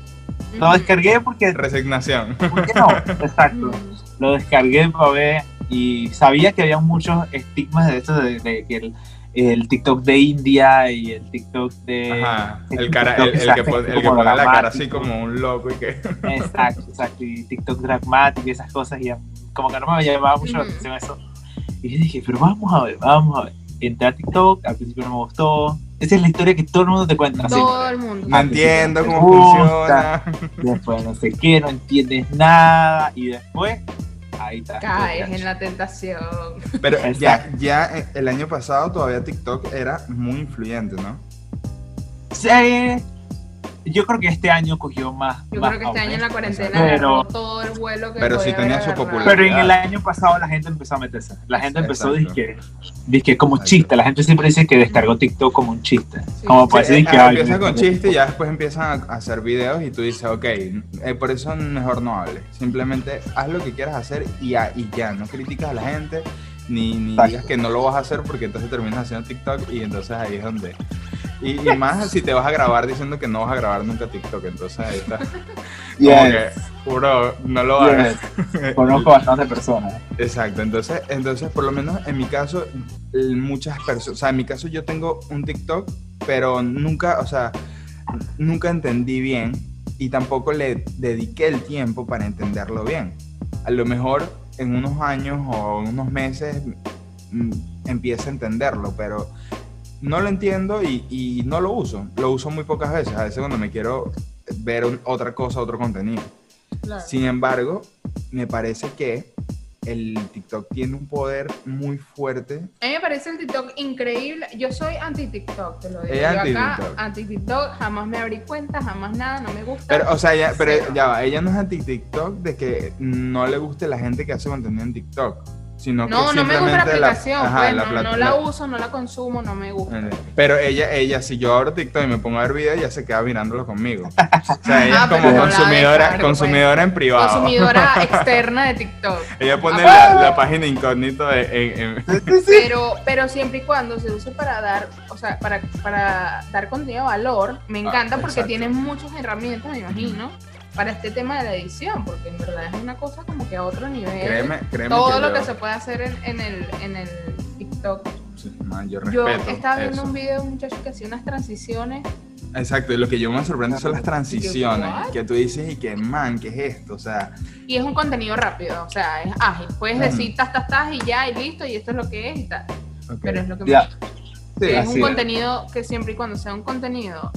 Lo descargué porque. Resignación. ¿Por qué no? Exacto. Lo descargué para ver y sabía que había muchos estigmas de esto de, de que el, el TikTok de India y el TikTok de. Ajá. el cara, TikTok el, que, pone, el que pone la cara así como un loco y que... Exacto, exacto. Y TikTok dramático y esas cosas. Y como que no me llamaba mucho la atención eso. Y yo dije, pero vamos a ver, vamos a ver. Entré a TikTok, al principio no me gustó. Esa es la historia que todo el mundo te cuenta. Todo siempre. el mundo. No entiendo cómo gusta. funciona. Después no sé qué, no entiendes nada. Y después, ahí está. Caes en la tentación. Pero ya, ya eh, el año pasado todavía TikTok era muy influyente, ¿no? Sí, yo creo que este año cogió más. Yo más creo que este año en la cuarentena Pero- todo el vuelo que Pero podía sí tenía su popularidad. Pero en el año pasado la gente empezó a meterse. La gente empezó Exacto. dizque, dizque como Exacto. chiste. La gente siempre dice que descargó TikTok como un chiste. Sí. Como Sí, eh, que ay, empieza me con chiste y ya después empiezan a hacer videos y tú dices, ok, eh, por eso mejor no hables. Simplemente haz lo que quieras hacer y, ya- y ya, no criticas a la gente ni, ni Exacto. digas que no lo vas a hacer porque entonces terminas haciendo TikTok y entonces ahí es donde... Y, y más si te vas a grabar diciendo que no vas a grabar nunca TikTok, entonces ahí está. Como Yes, que, bro, no lo hagas. yes. Conozco bastantes personas. Exacto, entonces, entonces por lo menos en mi caso, muchas personas, o sea, en mi caso yo tengo un TikTok, pero nunca, o sea, nunca entendí bien y tampoco le dediqué el tiempo para entenderlo bien. A lo mejor en unos años o unos meses mm, empiezo a entenderlo, pero no lo entiendo y, y no lo uso. Lo uso muy pocas veces, a veces cuando me quiero ver un- otra cosa, otro contenido. Claro. Sin embargo, me parece que el TikTok tiene un poder muy fuerte. A mí me parece el TikTok increíble. Yo soy anti-TikTok, te lo digo. Es Yo acá, anti-TikTok. jamás me abrí cuenta, jamás nada, no me gusta. Pero, o sea, ya, pero ya va, ella no es anti-TikTok de que no le guste la gente que hace contenido en TikTok, sino que no, no me gusta la aplicación, ajá, pues, la no, plat- no la uso, no la consumo, no me gusta. Eh, Pero ella, ella, si yo abro TikTok y me pongo a ver videos, ella se queda mirándolo conmigo. O sea, ella Ah, es como no consumidora, descargo, consumidora en privado. Consumidora externa de TikTok. Ella pone Ah. la, la página incógnito de, en- en- Pero, pero siempre y cuando se use para dar, o sea, para, para dar contenido de valor, me encanta porque tiene muchas herramientas, me imagino, para este tema de la edición, porque en verdad es una cosa como que a otro nivel. créeme, créeme todo que lo yo- que se puede hacer en, en el, en el TikTok. sí, man, yo Yo estaba viendo eso. un video de un muchacho que hacía unas transiciones. Exacto, y lo que yo me sorprende son las transiciones, que tú dices y que, man, ¿qué es esto? O sea, Y es un contenido rápido, o sea, es ágil. Puedes decir tas, tas, tas y ya, y listo, y esto es lo que es y tal. ok. Pero es lo que me Ya. Sí, es un es. contenido que siempre y cuando sea un contenido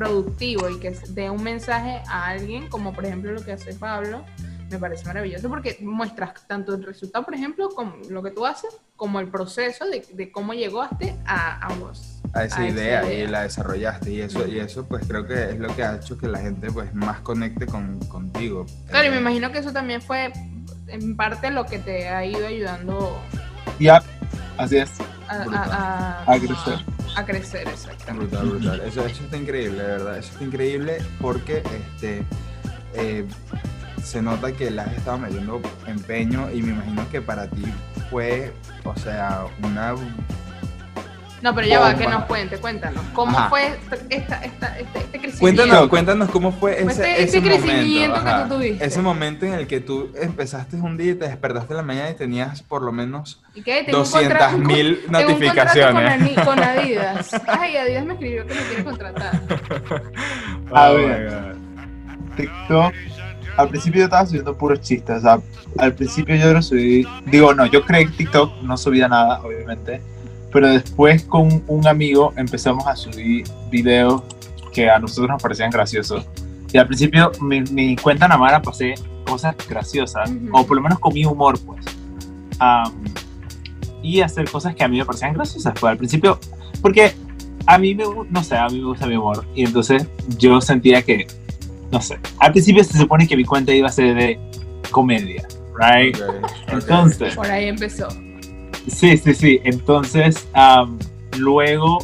productivo y que dé un mensaje a alguien, como por ejemplo lo que hace Pablo, me parece maravilloso porque muestras tanto el resultado, por ejemplo, como lo que tú haces, como el proceso de, de cómo llegaste a, a vos. A esa, idea, y la desarrollaste y eso, y eso pues creo que es lo que ha hecho que la gente pues más conecte con, contigo. Claro, y me imagino que eso también fue en parte lo que te ha ido ayudando. Ya, así es. A, a, crecer. A crecer, exactamente. Brutal, brutal. Eso, eso está increíble, de verdad. Eso está increíble porque este, eh, se nota que le has metiendo empeño y me imagino que para ti fue, o sea, una no, pero ya va, que nos cuente, cuéntanos. ¿Cómo fue esta, esta, este, este, crecimiento? Cuéntanos, cuéntanos cómo fue ese, este, ese crecimiento que tú tuviste. Ese momento en el que tú empezaste un día y te despertaste en la mañana y tenías por lo menos 200 mil notificaciones. Con, con, Adidas. Ay, Adidas me escribió que me quiere contratar. A oh ver, TikTok al principio yo estaba subiendo puros chistes, o sea, al principio yo lo subí, digo, no, yo creé TikTok, no subía nada, obviamente, pero después con un amigo empezamos a subir videos que a nosotros nos parecían graciosos. Y al principio mi, mi cuenta nada más pasé cosas graciosas, o por lo menos con mi humor, pues. y hacer cosas que a mí me parecían graciosas, pues al principio, porque a mí me, no sé, a mí me gusta mi humor, y entonces yo sentía que, no sé, al principio se supone que mi cuenta iba a ser de comedia, right? Entonces... Por ahí empezó. Sí, sí, sí. Entonces, luego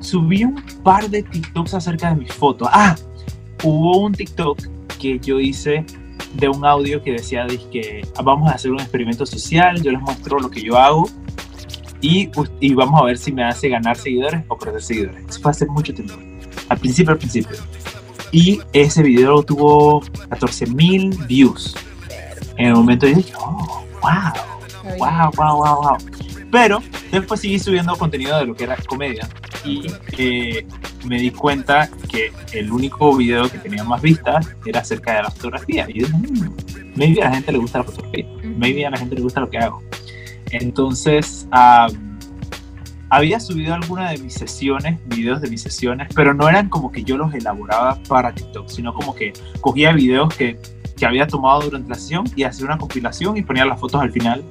subí un par de TikToks acerca de mis fotos. Ah, hubo un TikTok que yo hice de un audio que decía que vamos a hacer un experimento social, yo les muestro lo que yo hago y, y vamos a ver si me hace ganar seguidores o perder seguidores. Eso fue hace mucho tiempo, al principio, al principio. Y ese video tuvo 14 mil views. En el momento dije, oh, wow wow, wow, wow, wow. Pero después seguí subiendo contenido de lo que era comedia y eh, me di cuenta que el único video que tenía más vistas era acerca de la fotografía. Y yo dije, mmm, maybe a la gente le gusta la fotografía, maybe a la gente le gusta lo que hago. Entonces, había subido alguna de mis sesiones, videos de mis sesiones, pero no eran como que yo los elaboraba para TikTok, sino como que cogía videos que, que había tomado durante la sesión y hacía una compilación y ponía las fotos al final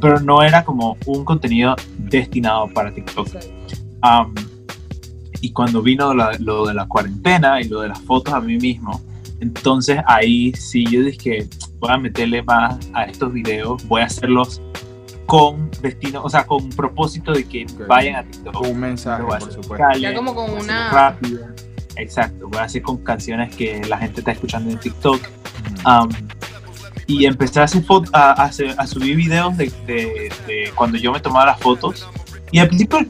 pero no era como un contenido destinado para TikTok. y cuando vino lo de la cuarentena y lo de las fotos a mí mismo, entonces ahí sí yo dije voy a meterle más a estos videos, voy a hacerlos con destino, o sea, con propósito de que vayan a TikTok. Un mensaje, por supuesto. ya como con una... Rápida. Exacto, voy a hacer con canciones que la gente está escuchando en TikTok y empecé a, hacer a, a, subir videos de, de, cuando yo me tomaba las fotos. Y al principio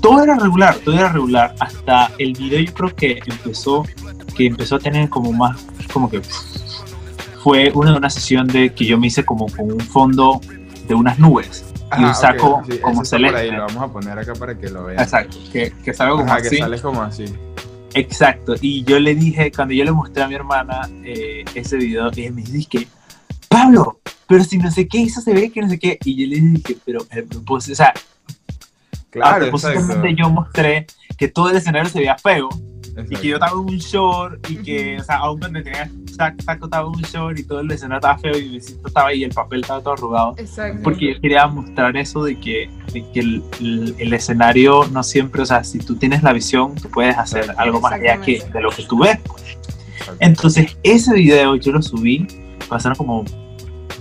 todo era regular, todo era regular. Hasta el video yo creo que empezó, que empezó a tener como más, como que fue una, una sesión de que yo me hice como con un fondo de unas nubes. y un saco como celeste. Ahí, lo vamos a poner acá para que lo vean. Exacto, que, que salga como así. que como así. Exacto, y yo le dije, cuando yo le mostré a mi hermana eh, ese video, ella me dice Pablo, pero si no sé qué, eso se ve que no sé qué. Y yo le dije, pero el propósito, o sea, claro, yo mostré que todo el escenario se veía feo y que yo estaba en un short y que, o sea, aún cuando tenía saco estaba en un short y todo el escenario estaba feo y mi vecino estaba ahí y el papel estaba todo arrugado. Exacto. Porque yo quería mostrar eso de que, de que el, el, escenario no siempre, o sea, si tú tienes la visión, tú puedes hacer algo más allá que de lo que tú ves. Entonces, ese video yo lo subí pasaron como,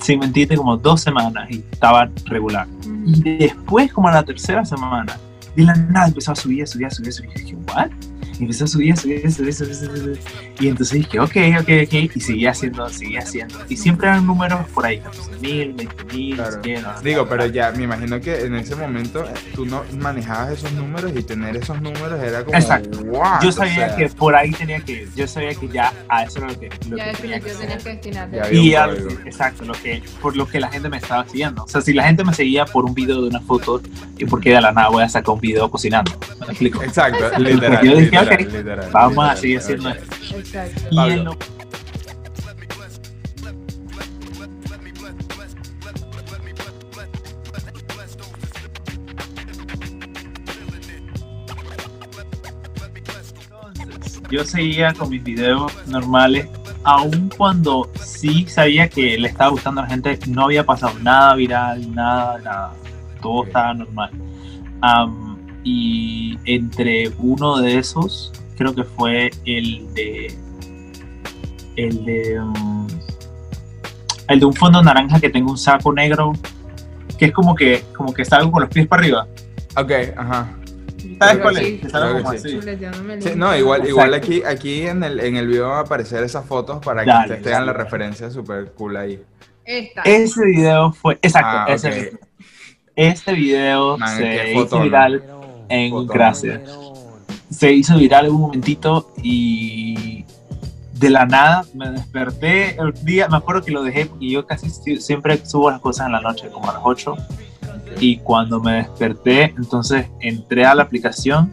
sin mentirte, como dos semanas y estaba regular. Y después, como a la tercera semana, de la nada empezó a subir, a subir, a subir, a subir. Y dije, ¿what? Y empezó a subir, a subir, a subir, a subir, a subir, Y entonces dije, ok, ok, ok. Y seguía haciendo, seguía haciendo. Y siempre eran números por ahí, 14 mil, 20 mil, Digo, pero ya, me imagino que en ese momento eh, tú no manejabas esos números y tener esos números era como. Exacto. yo sabía que por ahí tenía que ir. Yo sabía que ya a eso era lo que. Lo ya que tenía que, tenías que destinarte. Y exacto, lo que, por lo que la gente me estaba siguiendo. O sea, si la gente me seguía por un video de una foto, y porque de la nada voy a sacar un video cocinando. ¿Me explico? Exacto, literal vamos a seguir haciendo esto. Y yo seguía con mis videos normales, aun cuando sí sabía que le estaba gustando a la gente, no había pasado nada viral, nada, nada. Todo estaba normal. Y entre uno de esos, creo que fue el de. El de. Um, el de un fondo naranja que tengo un saco negro, que es como que, como que salgo con los pies para arriba. Ok, ajá. ¿Sabes cuál es? no, igual, igual aquí, aquí en el, en el video van a aparecer esas fotos para que ustedes tengan la referencia súper cool ahí. Ese video fue, exacto, ah, ese, ese video se hizo viral en Gracias. Se hizo viral en un momentito y de la nada me desperté el día, me acuerdo que lo dejé y yo casi siempre subo las cosas en la noche, como a las 8 y cuando me desperté, entonces entré a la aplicación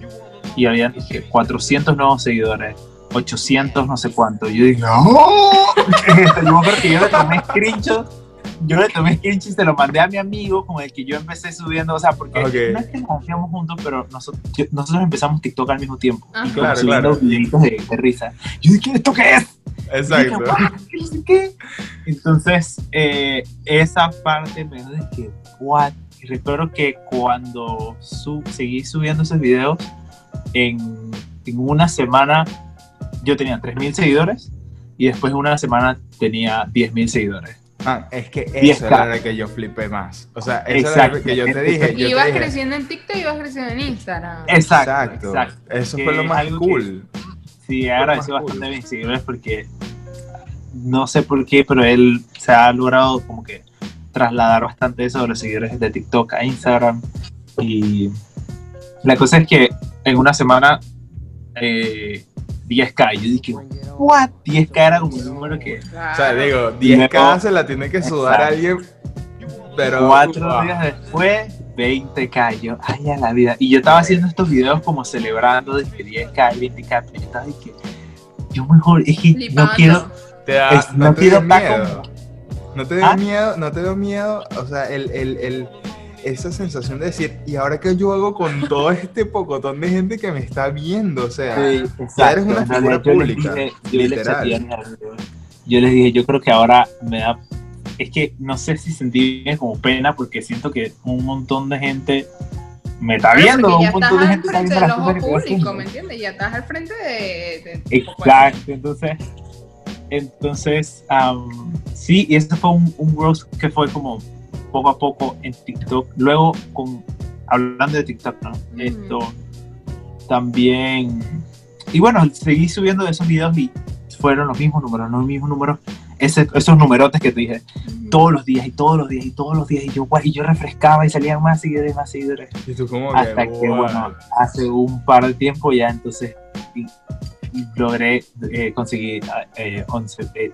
y había dije, 400 nuevos seguidores, 800 no sé cuánto. Y yo dije, ¡Oh! yo porque yo le tomé screenshot, yo le tomé screenshot y se lo mandé a mi amigo con el que yo empecé subiendo, o sea, porque no es que nos confiamos juntos, pero nosotros, nosotros empezamos TikTok al mismo tiempo. y claro, subiendo videitos de, risa. Yo dije, ¿esto qué es? Exacto. qué? Entonces, eh, esa parte me dije, what? Y recuerdo que cuando seguí subiendo esos videos, en, en una semana yo tenía 3.000 seguidores y después de una semana tenía 10.000 seguidores. Ah, es que eso era lo que yo flipé más. O sea, eso era lo que yo te dije. Y ibas creciendo en TikTok y ibas creciendo en Instagram. Exacto. Eso fue lo más cool. sí, agradecido bastante a mis seguidores porque no sé por qué, pero él se ha logrado como que trasladar bastante eso de los seguidores de TikTok a Instagram. Y la cosa es que en una semana eh, 10k. Yo dije, ¿what? 10k era como un número que. O sea, digo, 10k se la tiene que sudar alguien. Pero. Cuatro días después, 20k. Yo, ay, a la vida. Y yo estaba haciendo estos videos como celebrando de que 10k y 20k. Pero yo estaba de que. Yo mejor, es que no quiero. Te da, no, quiero estar no te dio ¿Ah? miedo, no te dio miedo, o sea, el, el, el, esa sensación de decir, ¿y ahora qué yo hago con todo este pocotón de gente que me está viendo? O sea, ya eres una figura pública. yo, literal. yo les dije, yo creo que ahora me da es que no sé si sentí como pena porque siento que un montón de gente me está viendo, un montón de gente está viendo las cosas ¿me entiendes? Ya estás al frente de, de Exacto, entonces entonces, sí, y este fue un, un que fue como poco a poco en TikTok. Luego, con, hablando de TikTok, ¿no? Esto también. Y bueno, seguí subiendo esos videos y fueron los mismos números, los mismos números, esos numerotes que te dije, todos los días y todos los días y todos los días. Y yo, y yo refrescaba y salían más seguidores, más seguidores. ¿Y tú cómo Hasta que, bueno, hace un par de tiempo ya entonces logré eh, conseguir 11. Eh, eh,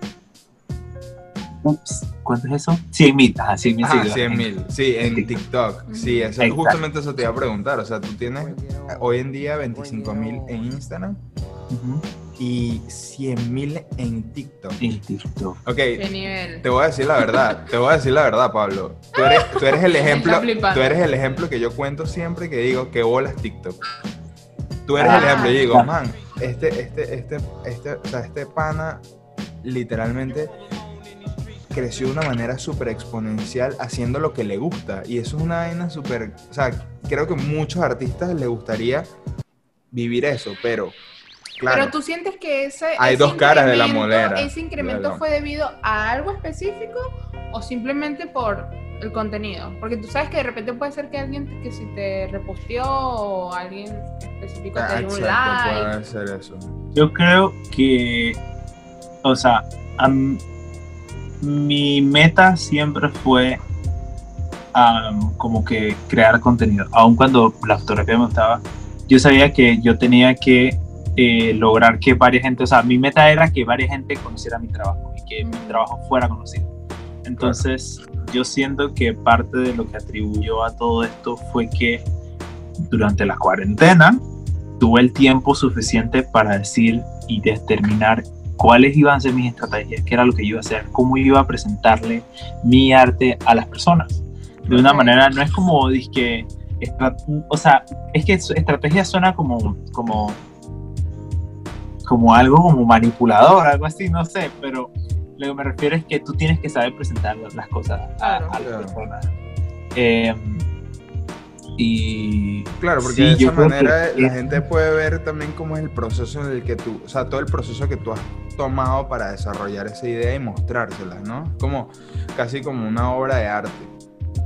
ups, ¿cuánto es eso? 100 mil, ajá, 100 mil. Ah, 100 mil, sí, en TikTok. Sí, eso, justamente eso te iba a preguntar. O sea, tú tienes hoy en día 25 mil en Instagram. y 100 mil en TikTok. En TikTok. Ok, te voy a decir la verdad, te voy a decir la verdad, Pablo. Tú eres, tú eres el ejemplo, tú eres el ejemplo que yo cuento siempre que digo que bolas TikTok. Tú eres el ejemplo y digo, man, este, este, este, este, o sea, este pana literalmente creció de una manera súper exponencial haciendo lo que le gusta. Y eso es una vaina súper, o sea, creo que muchos artistas les gustaría vivir eso, pero... Claro, pero tú sientes que ese... Hay dos caras de la moneda. ¿Ese incremento fue debido a algo específico o simplemente por el contenido. Porque tú sabes que de repente puede ser que alguien que si te reposteó o alguien específico te dio un like. Puede ser eso. Yo creo que, o sea, mi meta siempre fue como que crear contenido. Aun cuando la fotografía me gustaba, yo sabía que yo tenía que eh, lograr que varias gente, o sea, mi meta era que varias gente conociera mi trabajo y que mi trabajo fuera conocido. Entonces, yo siento que parte de lo que atribuyó a todo esto fue que durante la cuarentena tuve el tiempo suficiente para decir y determinar cuáles iban a ser mis estrategias, qué era lo que yo iba a hacer, cómo iba a presentarle mi arte a las personas. De una manera, no es como, que o sea, es que estrategia suena como, como como algo como manipulador, algo así, no sé, pero lo que me refiero es que tú tienes que saber presentar las cosas a, las personas. Eh, y claro, porque de esa manera la gente puede ver también cómo es el proceso en el que tú, o sea, todo el proceso que tú has tomado para desarrollar esa idea y mostrárselas, ¿no? Como casi como una obra de arte,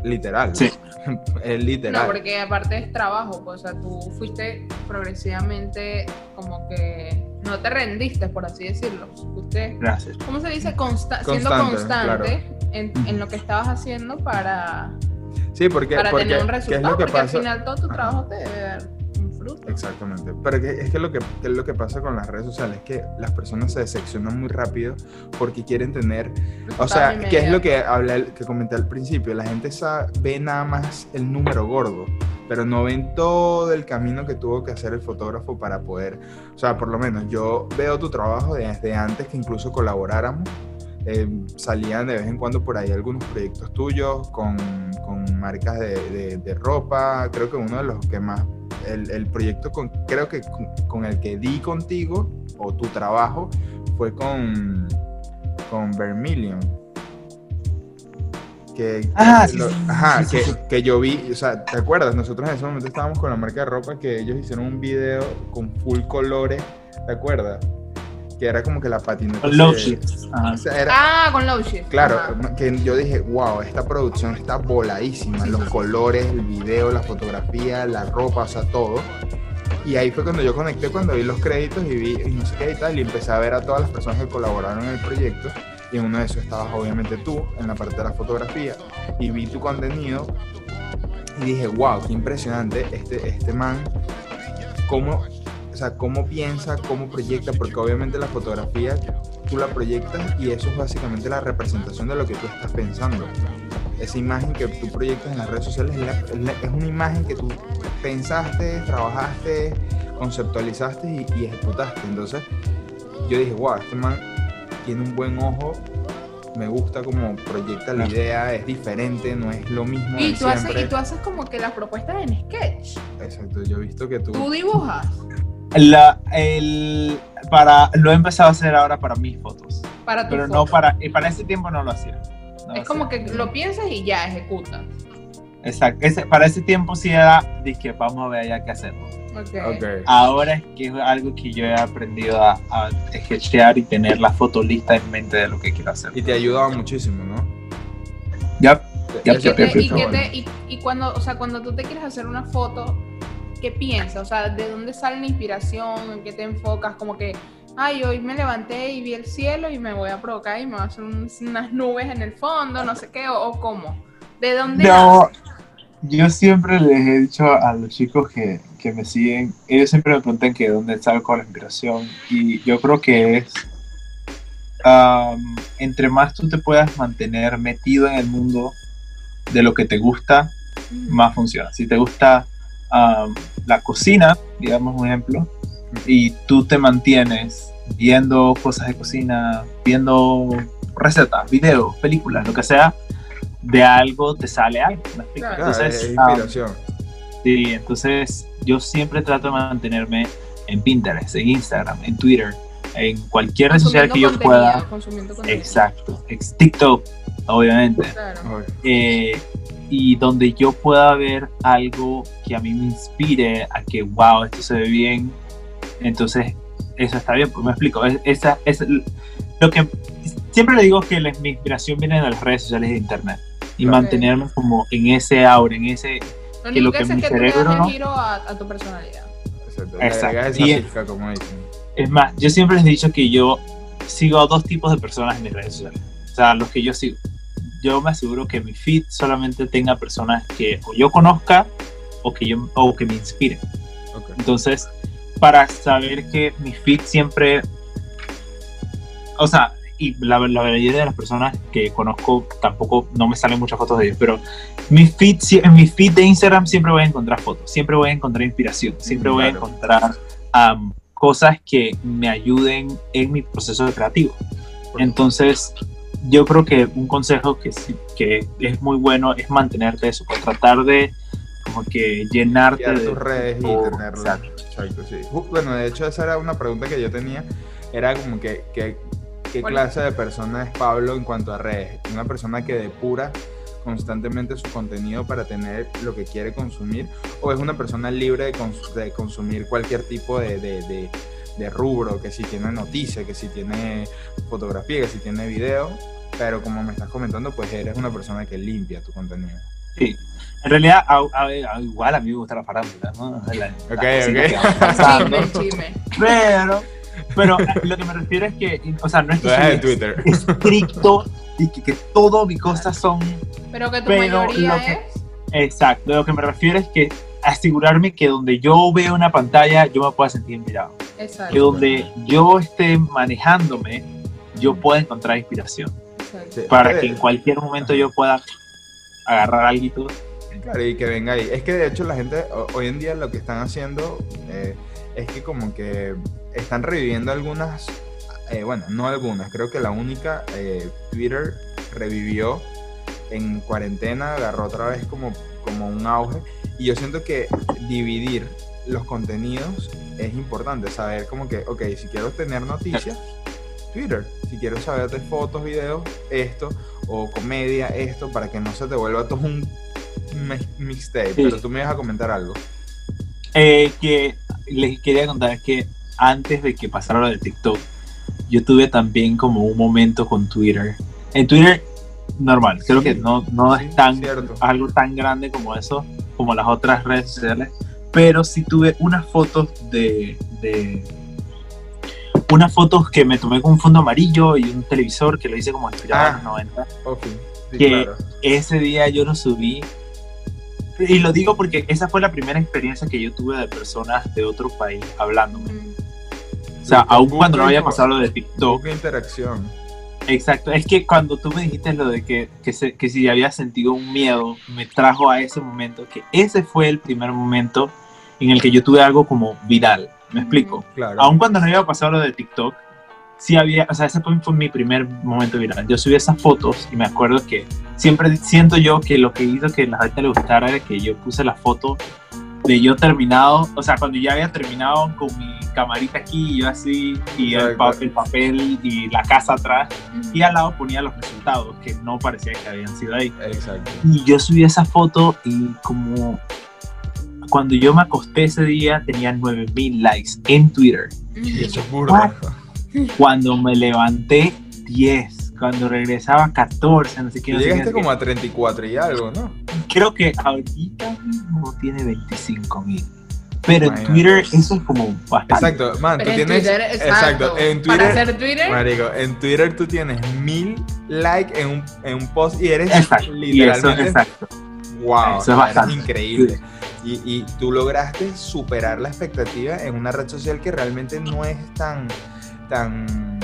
literal. Sí. es literal. No, porque aparte es trabajo, pues, o sea, tú fuiste progresivamente como que no te rendiste, por así decirlo. Usted, Gracias. ¿Cómo se dice? siendo constante en, en lo que estabas haciendo para Sí, porque, para porque, tener un resultado, es lo que porque pasa? al final todo tu trabajo te debe dar un fruto. Exactamente. Pero es que lo que es lo que pasa con las redes sociales es que las personas se decepcionan muy rápido porque quieren tener, o sea, que es lo que hablé, que comenté al principio, la gente sabe, ve nada más el número gordo, pero no ven todo el camino que tuvo que hacer el fotógrafo para poder, o sea, por lo menos yo veo tu trabajo desde antes que incluso colaboráramos eh, salían de vez en cuando por ahí algunos proyectos tuyos con, con marcas de, de, ropa. Creo que uno de los que más, el, el proyecto con, creo que con, el que di contigo o tu trabajo fue con, con Vermilion. Que, ah, ajá, que, que, yo vi, o sea, ¿te acuerdas? Nosotros en ese momento estábamos con la marca de ropa que ellos hicieron un video con full colores, ¿te acuerdas? Que era como que la patineta. Con low ah, con low shift. Claro, que yo dije, wow, esta producción está voladísima. los colores, el video, la fotografía, la ropa, o sea, todo. Y ahí fue cuando yo conecté, cuando vi los créditos y vi, y no sé qué y tal, y empecé a ver a todas las personas que colaboraron en el proyecto. Y en uno de esos estabas obviamente tú, en la parte de la fotografía, y vi tu contenido y dije, wow, qué impresionante este, este man, cómo o sea, cómo piensa, cómo proyecta, porque obviamente la fotografía tú la proyectas y eso es básicamente la representación de lo que tú estás pensando. Esa imagen que tú proyectas en las redes sociales es, una imagen que tú pensaste, trabajaste, conceptualizaste y, ejecutaste. Entonces yo dije, wow, este man tiene un buen ojo me gusta como proyecta la idea, es diferente, no es lo mismo. Y, tú, Haces, y tú haces como que las propuestas en sketch. Exacto, yo he visto que tú. Tú dibujas. La, el, para, lo he empezado a hacer ahora para mis fotos. Para Pero no para, y para ese tiempo no lo hacía. es como que lo piensas y ya ejecutas. Exacto. Ese, para ese tiempo sí era, dije, vamos a ver ya qué hacemos. Okay. Ahora es que es algo que yo he aprendido a, a y tener la foto lista en mente de lo que quiero hacer. Y te ayudaba muchísimo, ¿no? Ya. y, y, cuando, o sea, cuando tú te quieres hacer una foto, ¿qué piensas? O sea, ¿de dónde sale la inspiración? ¿En qué te enfocas? Como que, ay, hoy me levanté y vi el cielo y me voy a provocar y me voy a hacer unas nubes en el fondo, no sé qué, o, cómo. ¿De dónde? No, yo siempre les he dicho a los chicos que, que me siguen, ellos siempre me preguntan que de dónde con la inspiración y yo creo que es entre más tú te puedas mantener metido en el mundo de lo que te gusta, más funciona. Si te gusta la cocina, digamos un ejemplo, y tú te mantienes viendo cosas de cocina, viendo recetas, videos, películas, lo que sea, de algo te sale algo. entonces, inspiración. sí, entonces yo siempre trato de mantenerme en Pinterest, en Instagram, en Twitter, en cualquier red social que yo pueda. Exacto, TikTok, obviamente. Eh, y donde yo pueda ver algo que a mí me inspire a que, wow, esto se ve bien, entonces eso está bien, pues me explico. esa, es lo que siempre le digo que la, mi inspiración viene de las redes sociales de internet y mantenerme como en ese aura, en ese que lo que, mi cerebro no giro a, tu personalidad. Exacto. es más, yo siempre les he dicho que yo sigo a dos tipos de personas en mis redes sociales. O sea, los que yo sigo yo me aseguro que mi feed solamente tenga personas que o yo conozca o que, yo, o que me inspiren. Entonces, para saber que mi feed siempre, o sea, y la, la, mayoría de las personas que conozco tampoco no me salen muchas fotos de ellos, pero mi feed, en mi feed de Instagram siempre voy a encontrar fotos, siempre voy a encontrar inspiración, siempre voy a encontrar cosas que me ayuden en mi proceso creativo. Entonces, yo creo que un consejo que, que es muy bueno es mantenerte eso, pues tratar de como que llenarte de tus redes y tenerlo. Exacto. sí. Bueno, de hecho esa era una pregunta que yo tenía, era como que, qué clase de persona es Pablo en cuanto a redes. Una persona que depura constantemente su contenido para tener lo que quiere consumir o es una persona libre de, consumir cualquier tipo de, de, rubro, que si tiene noticia, que si tiene fotografía, que si tiene video, pero como me estás comentando, pues eres una persona que limpia tu contenido. Sí, en realidad, igual a mí me gusta la farándula, ¿no? ok, ok. Pero, pero lo que me refiero es que, o sea, no es que soy Twitter. estricto y que, todo mi cosas son... Pero que tu mayoría es... Exacto, lo que me refiero es que asegurarme que donde yo veo una pantalla yo me pueda sentir mirado. Exacto. Que donde yo esté manejándome yo pueda encontrar inspiración. Para que en cualquier momento yo pueda agarrar algo Claro, y que venga ahí. Es que de hecho la gente hoy en día lo que están haciendo eh, es que como que están reviviendo algunas eh, bueno, no algunas, creo que la única, eh, Twitter revivió en cuarentena, agarró otra vez como, como un auge. Y yo siento que dividir los contenidos es importante, saber como que, ok, si quiero tener noticias, Twitter. Si quiero saber de fotos, videos, esto, o comedia, esto, para que no se te vuelva todo un mixtape. Pero tú me vas a comentar algo. Eh, que les quería contar que antes de que pasara lo de TikTok, yo tuve también como un momento con Twitter. En Twitter, normal, creo que no, no es tan, algo tan grande como eso, como las otras redes sociales, pero sí tuve unas fotos de, de unas fotos que me tomé con un fondo amarillo y un televisor que lo hice como inspirado en los 90. que ese día yo lo subí. Y lo digo porque esa fue la primera experiencia que yo tuve de personas de otro país hablándome. Mm. O sea, aún cuando no había pasado lo de TikTok. Interacción. Exacto, es que cuando tú me dijiste lo de que, que, que si había sentido un miedo, me trajo a ese momento, que ese fue el primer momento en el que yo tuve algo como viral. ¿Me explico? Claro. Aún cuando no había pasado lo de TikTok, sí había, o sea, ese fue, fue mi primer momento viral. Yo subí esas fotos y me acuerdo que siempre siento yo que lo que hizo que a la gente le gustara era que yo puse la foto de yo terminado, o sea, cuando ya había terminado con mi camarita aquí, y yo así, y el, papel y la casa atrás, y al lado ponía los resultados, que no parecía que habían sido ahí. Exacto. Y yo subí esa foto y como cuando yo me acosté ese día tenía 9000 likes en Twitter. Y eso es burda. Cuando me levanté, 10 cuando regresaba 14, no sé qué. Llegaste como a 34 y algo, ¿no? Creo que ahorita mismo tiene 25 mil. Pero en Twitter eso es como bastante. Exacto, man, tú tienes. exacto. en Twitter. Para hacer Twitter. Marico, en Twitter tú tienes mil likes en un, en un post y eres literalmente. exacto. Wow, eso es bastante. increíble. Y, y, tú lograste superar la expectativa en una red social que realmente no es tan, tan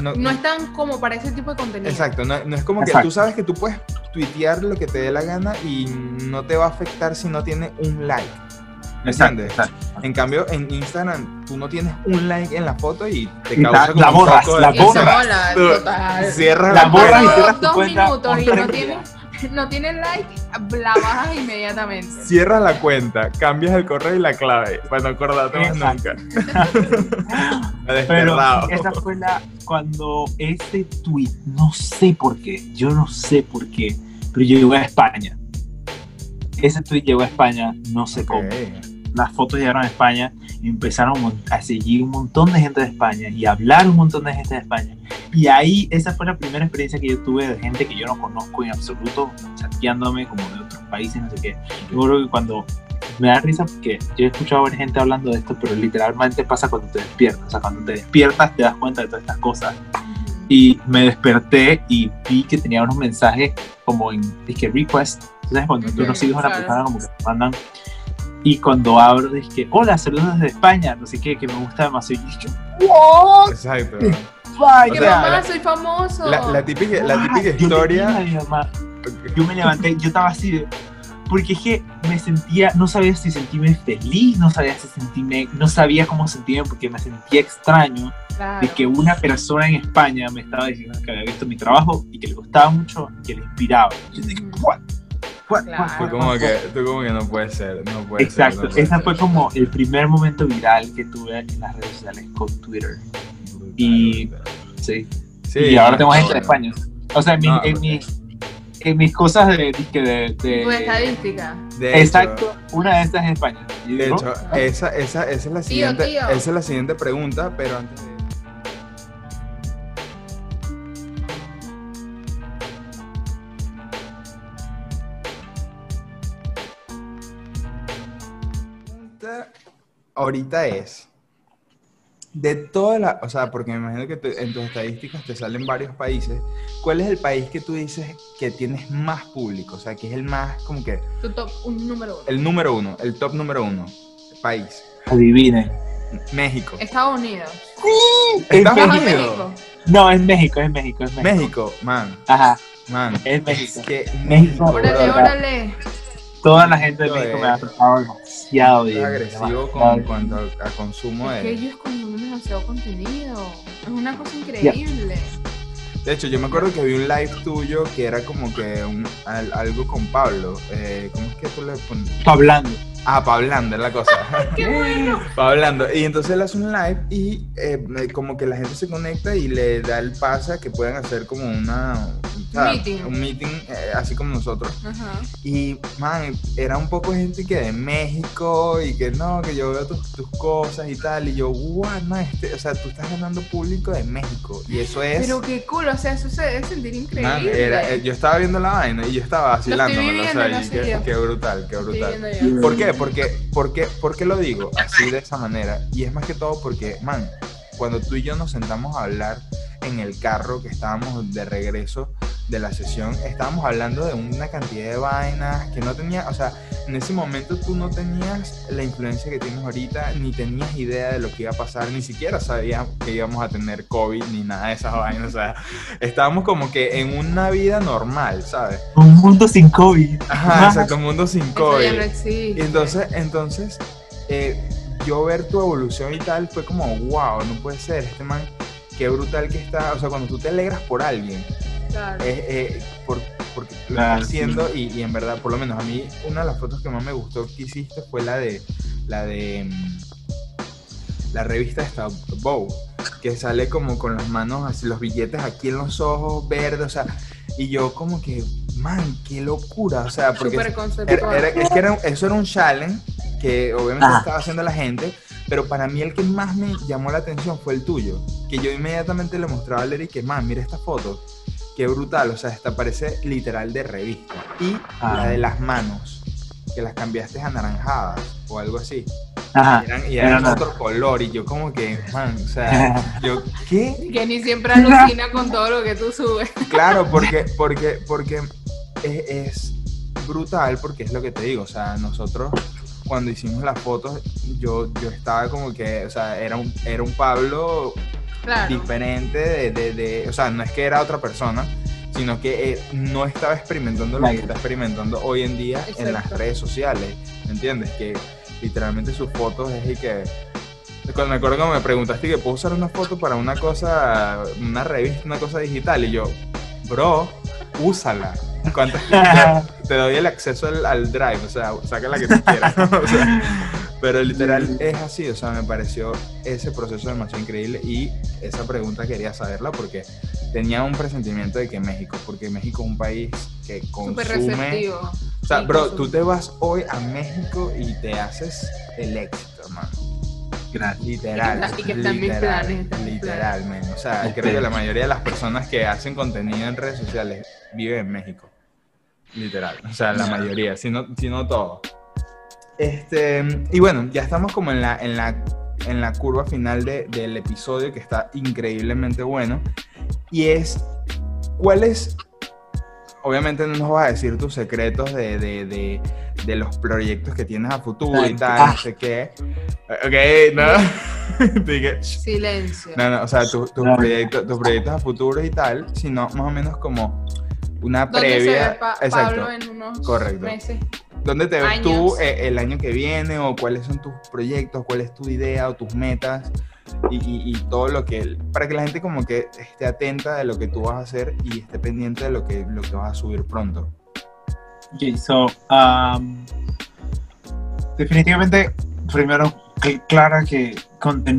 no, es tan como para ese tipo de contenido. Exacto, no, es como que tú sabes que tú puedes tuitear lo que te dé la gana y no te va a afectar si no tiene un like. Exacto, En cambio, en Instagram tú no tienes un like en la foto y te causa la, como borras, la borras, Cierras la, borras y cierras tu dos minutos y no tienes no tienes like, la bajas inmediatamente. Cierras la cuenta, cambias el correo y la clave para no acordarte más nunca. Pero esa fue la cuando ese tweet, no sé por qué, yo no sé por qué, pero llegó a España. Ese tweet llegó a España, no sé cómo. Las fotos llegaron a España y empezaron a seguir un montón de gente de España y a hablar un montón de gente de España. Y ahí esa fue la primera experiencia que yo tuve de gente que yo no conozco en absoluto, chateándome como de otros países, no sé qué. Yo creo que cuando me da risa porque yo he escuchado a ver gente hablando de esto, pero literalmente pasa cuando te despiertas. O sea, cuando te despiertas te das cuenta de todas estas cosas. Y me desperté y vi que tenía unos mensajes como en dije, request. ¿Sabes? Cuando tú no sigues a una persona, como que te mandan. Y cuando abro, dije, hola, saludos desde España. No sé qué, que me gusta demasiado. Y dije, ¿what? Exacto. Vaya, mamá, soy famoso. La, típica, la típica historia. Yo me levanté, yo estaba así de porque es que me sentía, no sabía si sentirme feliz, no sabía si sentirme, no sabía cómo sentirme porque me sentía extraño de que una persona en España me estaba diciendo que había visto mi trabajo y que le gustaba mucho y que le inspiraba. Yo dije, Fue como que, tú como que no puede ser, no puede Exacto, ser. ese fue como el primer momento viral que tuve en las redes sociales con Twitter. Y sí. Sí, y ahora tengo gente en España. O sea, en, mi- en, mi- en mis cosas de... de, de, de- Tu estadística. de hecho- exacto, una de estas es España. Y De digo, hecho, esa, esa, esa es la siguiente, tío. esa es la siguiente pregunta, pero antes de ahorita es de todas las, o sea, porque me imagino que te- en tus estadísticas te salen varios países, ¿cuál es el país que tú dices que tienes más público? O sea, que es el más, como que, Tu top un número uno. el número uno, el top número uno, país. adivinen. México. Estados Unidos. ¿Estás Es Ajá, México? México. No, es México, es México, es México. México, man, Ajá, man. es México. que México, Órale, brother. órale. Toda la gente de México es- me ha tratado demasiado bien. agresivo con cuanto a, a consumo Es que de... ellos consumen demasiado contenido. Es una cosa increíble. De hecho, yo me acuerdo que vi un live tuyo que era como que un, al- algo con Pablo. Eh, ¿Cómo es que tú le pones? Estoy hablando. Ah, Pablando es la cosa. ¡Qué bueno! Pablando. Y entonces él hace un live y eh, como que la gente se conecta y le da el pase a que puedan hacer como una... sea, Meeting. Un meeting eh, así como nosotros. Ajá. Y, man, era un poco gente que de México y que no, que yo veo tus, tus cosas y tal. Y yo, what, man, este, o sea, tú estás ganando público de México. Y eso es. Pero qué cool, o sea, eso se debe sentir increíble. man, era- eh, yo estaba viendo la vaina y yo estaba vacilándome. O sea, qué, brutal, qué brutal. ¿Por qué? Porque, porque, ¿Por qué lo digo así de esa manera? Y es más que todo porque, man, cuando tú y yo nos sentamos a hablar en el carro que estábamos de regreso de la sesión, estábamos hablando de una cantidad de vainas que no tenía, o sea, en ese momento tú no tenías la influencia que tienes ahorita, ni tenías idea de lo que iba a pasar, ni siquiera sabías que íbamos a tener COVID, ni nada de esas vainas, o sea, estábamos como que en una vida normal, ¿sabes? Un mundo sin COVID. Ajá, exacto, un mundo sin Eso COVID. ya no existe. Y entonces, entonces eh, yo ver tu evolución y tal fue como, wow, no puede ser, este man, qué brutal que está. O sea, cuando tú te alegras por alguien, Claro. es eh, por, porque lo Claro, estás haciendo y, y en verdad, por lo menos a mí, una de las fotos que más me gustó que hiciste fue la de, la de mm, la revista esta, Bow, que sale como con las manos así, los billetes aquí en los ojos, verdes, o sea, y yo como que, man, qué locura, o sea, porque era- conceptual. era- es que era, eso era un challenge que obviamente Ajá. estaba haciendo la gente, pero para mí el que más me llamó la atención fue el tuyo, que yo inmediatamente le mostraba a Lery que, man, mira esta foto, qué brutal, o sea, esta parece literal de revista. Y Ah. la de las manos, que las cambiaste anaranjadas o algo así, Ajá. y eran, y eran Era otro color, y yo como que, man, o sea, yo, ¿qué? Que ni siempre alucina con todo lo que tú subes. Claro, porque, porque, porque es, es brutal, porque es lo que te digo, o sea, nosotros cuando hicimos las fotos, yo, yo estaba como que, o sea, era un, era un Pablo Claro. diferente de, de, de- o sea, no es que era otra persona, sino que eh, no estaba experimentando lo que está experimentando hoy en día en las Exacto. redes sociales, ¿me entiendes? Que literalmente sus fotos es y que... Cuando me acuerdo cuando me preguntaste que puedo usar una foto para una cosa, una revista, una cosa digital, y yo, bro, úsala. ¿Cuántas te, doy el acceso al, al drive? O sea, saca la que tú quieras. O sea, pero literal es así, o sea, me pareció ese proceso demasiado increíble y esa pregunta quería saberla porque tenía un presentimiento de que México, porque México es un país que consume... O sea, bro, tú te vas hoy a México y te haces el éxito, hermano. Gracias. Literal. Y que está- y que está en mis planes, Literal. O sea, creo que la mayoría de las personas que hacen contenido en redes sociales viven en México. Literal. O sea, la mayoría, si no, si no todo. Este, y bueno, ya estamos como en la, en la, en la curva final de- del episodio que está increíblemente bueno. Y es, ¿cuál es? Obviamente no nos vas a decir tus secretos de, de, de, de los proyectos que tienes a futuro y tal, Ah. no sé qué. Ok, no. Silencio. No, no, o sea, tu- tus No. proyectos, tus proyectos a futuro y tal, sino más o menos como una ¿Dónde se previa. ve Pa- exacto. Pablo en unos Correcto. meses? ¿Dónde te ves años? tú eh, el año que viene o cuáles son tus proyectos, cuál es tu idea o tus metas y, y- y todo lo que para que la gente como que esté atenta de lo que tú vas a hacer y esté pendiente de lo que lo que vas a subir pronto. Ok, so, um, definitivamente, primero, clara que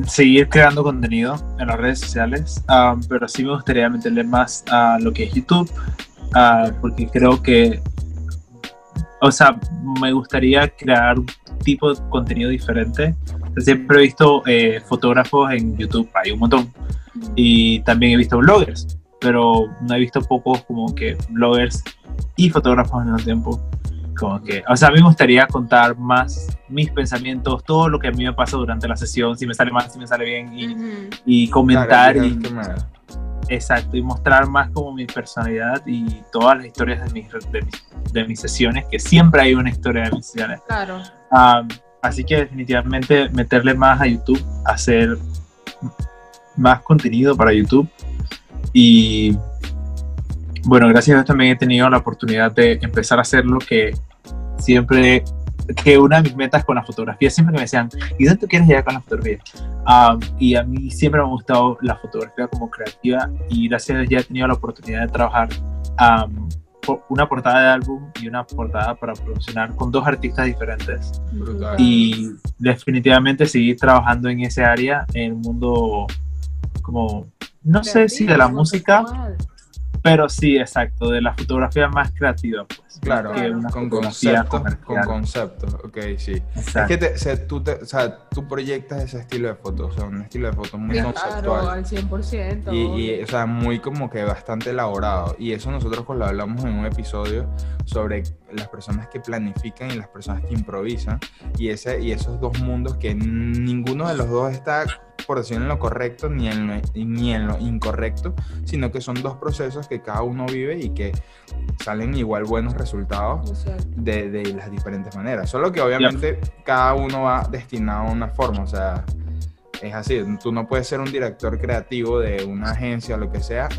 seguir creando contenido en las redes sociales, um, pero sí me gustaría meterle más a lo que es YouTube, uh, porque creo que, o sea, me gustaría crear un tipo de contenido diferente. Siempre he visto eh, fotógrafos en YouTube, hay un montón, y también he visto bloggers, pero no he visto pocos como que bloggers y fotógrafos al mismo tiempo. Como que, o sea, a mí me gustaría contar más mis pensamientos, todo lo que a mí me pasa durante la sesión, si me sale mal, si me sale bien, y, y comentar. y, exacto, y mostrar más como mi personalidad y todas las historias de mis, de mis, de mis sesiones, que siempre hay una historia de mis sesiones. Claro. así que definitivamente meterle más a YouTube, hacer más contenido para YouTube y bueno, gracias a Dios también he tenido la oportunidad de empezar a hacer lo que siempre, que una de mis metas con la fotografía, siempre que me decían, ¿y dónde tú quieres llegar con la fotografía? y a mí siempre me ha gustado la fotografía como creativa y gracias a Dios ya he tenido la oportunidad de trabajar una portada de álbum y una portada para promocionar con dos artistas diferentes. Y definitivamente seguir trabajando en ese área, en el mundo como, no sé si de la música, pero sí, exacto, de la fotografía más creativa, pues. Claro, con conceptos, con conceptos, ok, sí. Es que te, tú, te, o sea, tú proyectas ese estilo de foto, o sea, un estilo de foto muy conceptual. Claro, al 100%. Y, y, o sea, muy como que bastante elaborado. Y eso nosotros cuando lo hablamos en un episodio sobre las personas que planifican y las personas que improvisan. Y, ese, y esos dos mundos que ninguno de los dos está por decir en lo correcto ni en lo, ni en lo incorrecto, sino que son dos procesos que cada uno vive y que salen igual buenos resultados de, de las diferentes maneras. Solo que obviamente cada uno va destinado a una forma, o sea, es así, tú no puedes ser un director creativo de una agencia o lo que sea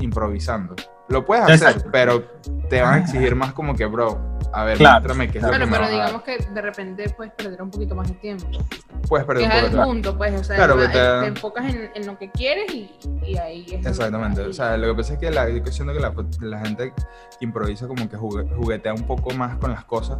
improvisando. Lo puedes hacer, pero te van a exigir más como que, bro, a ver, claro. qué es Pero digamos que de repente puedes perder un poquito más de tiempo. Puedes perder un poco de punto, pues, o sea, claro, te... enfocas en, en, lo que quieres y, y ahí es Exactamente, o sea, lo que pasa es que la, yo siento que la, la, gente que improvisa como que juguetea un poco más con las cosas,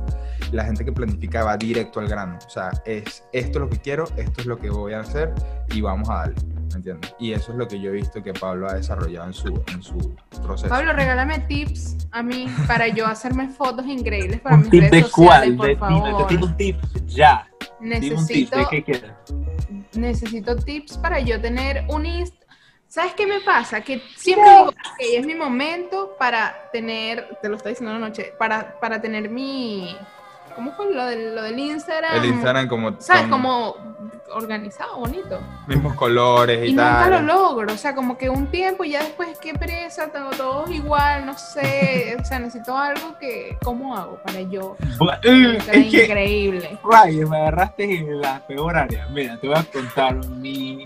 la gente que planifica va directo al grano, o sea, es esto es lo que quiero, esto es lo que voy a hacer y vamos a darle. ¿Me entiendes? Y eso es lo que yo he visto que Pablo ha desarrollado en su, en su proceso. Pablo, regálame tips a mí para yo hacerme fotos increíbles para mis redes de sociales, cuál? por favor. Te un tip ya. Necesito, un tip, qué necesito tips para yo tener un Insta. ¿Sabes qué me pasa? Que siempre digo que es mi momento para tener, te lo estoy diciendo anoche, para, para tener mi, ¿Cómo fue lo del, lo del Instagram? El Instagram como... ¿Sabes? Como organizado, bonito. Mismos colores y, y tal. nunca lo logro, o sea, como que un tiempo y ya después, qué presa, tengo todos igual, no sé, o sea, necesito algo que, ¿cómo hago para yo? es increíble. Ryan, me agarraste en la peor área. Mira, te voy a contar mi,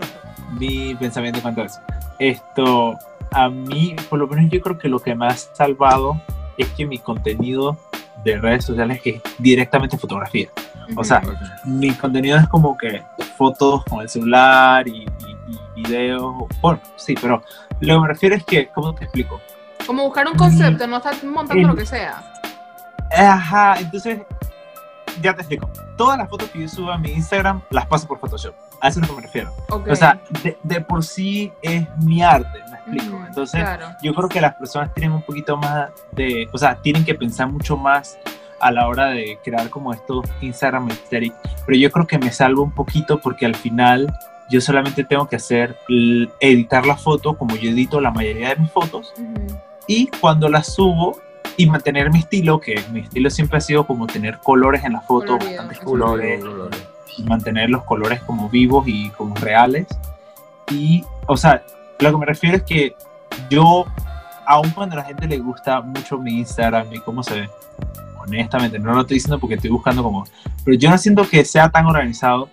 mi pensamiento en cuanto a eso. Esto, a mí, por lo menos yo creo que lo que me ha salvado es que mi contenido de redes sociales es directamente fotografía. O sea, mi contenido es como que fotos con el celular y, videos, bueno, sí, pero lo que me refiero es que, ¿cómo te explico? Como buscar un concepto, no estar montando lo que sea. Ajá, entonces, ya te explico. Todas las fotos que yo subo a mi Instagram las paso por Photoshop. A eso es lo que me refiero. O sea, de, por sí es mi arte, me explico. Entonces, yo creo que las personas tienen un poquito más de, o sea, tienen que pensar mucho más a la hora de crear como estos Instagram aesthetic. Pero yo creo que me salvo un poquito porque al final yo solamente tengo que hacer editar la foto como yo edito la mayoría de mis fotos y cuando las subo y mantener mi estilo, que mi estilo siempre ha sido como tener colores en la foto, bastantes colores, y mantener los colores como vivos y como reales. Y, o sea, lo que me refiero es que yo, aun cuando a la gente le gusta mucho mi Instagram y cómo se ve, honestamente, no lo estoy diciendo porque estoy buscando como, pero yo no siento que sea tan organizado,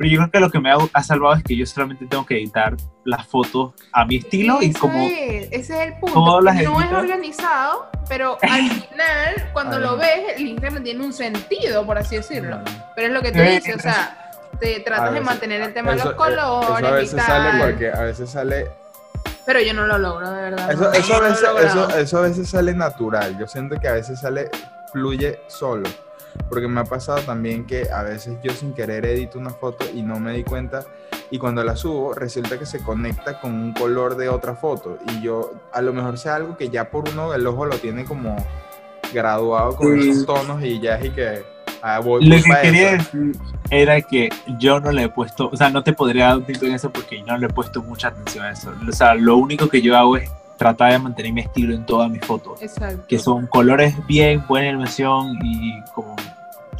pero yo creo que lo que me ha, salvado es que yo solamente tengo que editar las fotos a mi estilo y como... ese es el punto, no es organizado, pero al final, cuando lo ves, el Instagram tiene un sentido, por así decirlo, pero es lo que tú dices, o sea te tratas de mantener el tema de los colores. Eso a veces sale porque a veces sale pero yo no lo logro, de verdad. Eso, eso, a veces, eso, eso, a veces, sale natural. Yo siento que a veces sale fluye solo. Porque me ha pasado también que a veces yo sin querer edito una foto y no me di cuenta y cuando la subo resulta que se conecta con un color de otra foto y yo a lo mejor sea algo que ya por uno el ojo lo tiene como graduado con esos tonos y ya es que ah, lo que quería decir era que yo no le he puesto, o sea, no te podría dar un título en eso porque yo no le he puesto mucha atención a eso. O sea, lo único que yo hago es tratar de mantener mi estilo en todas mis fotos. Exacto. Que son colores bien, buena iluminación y como,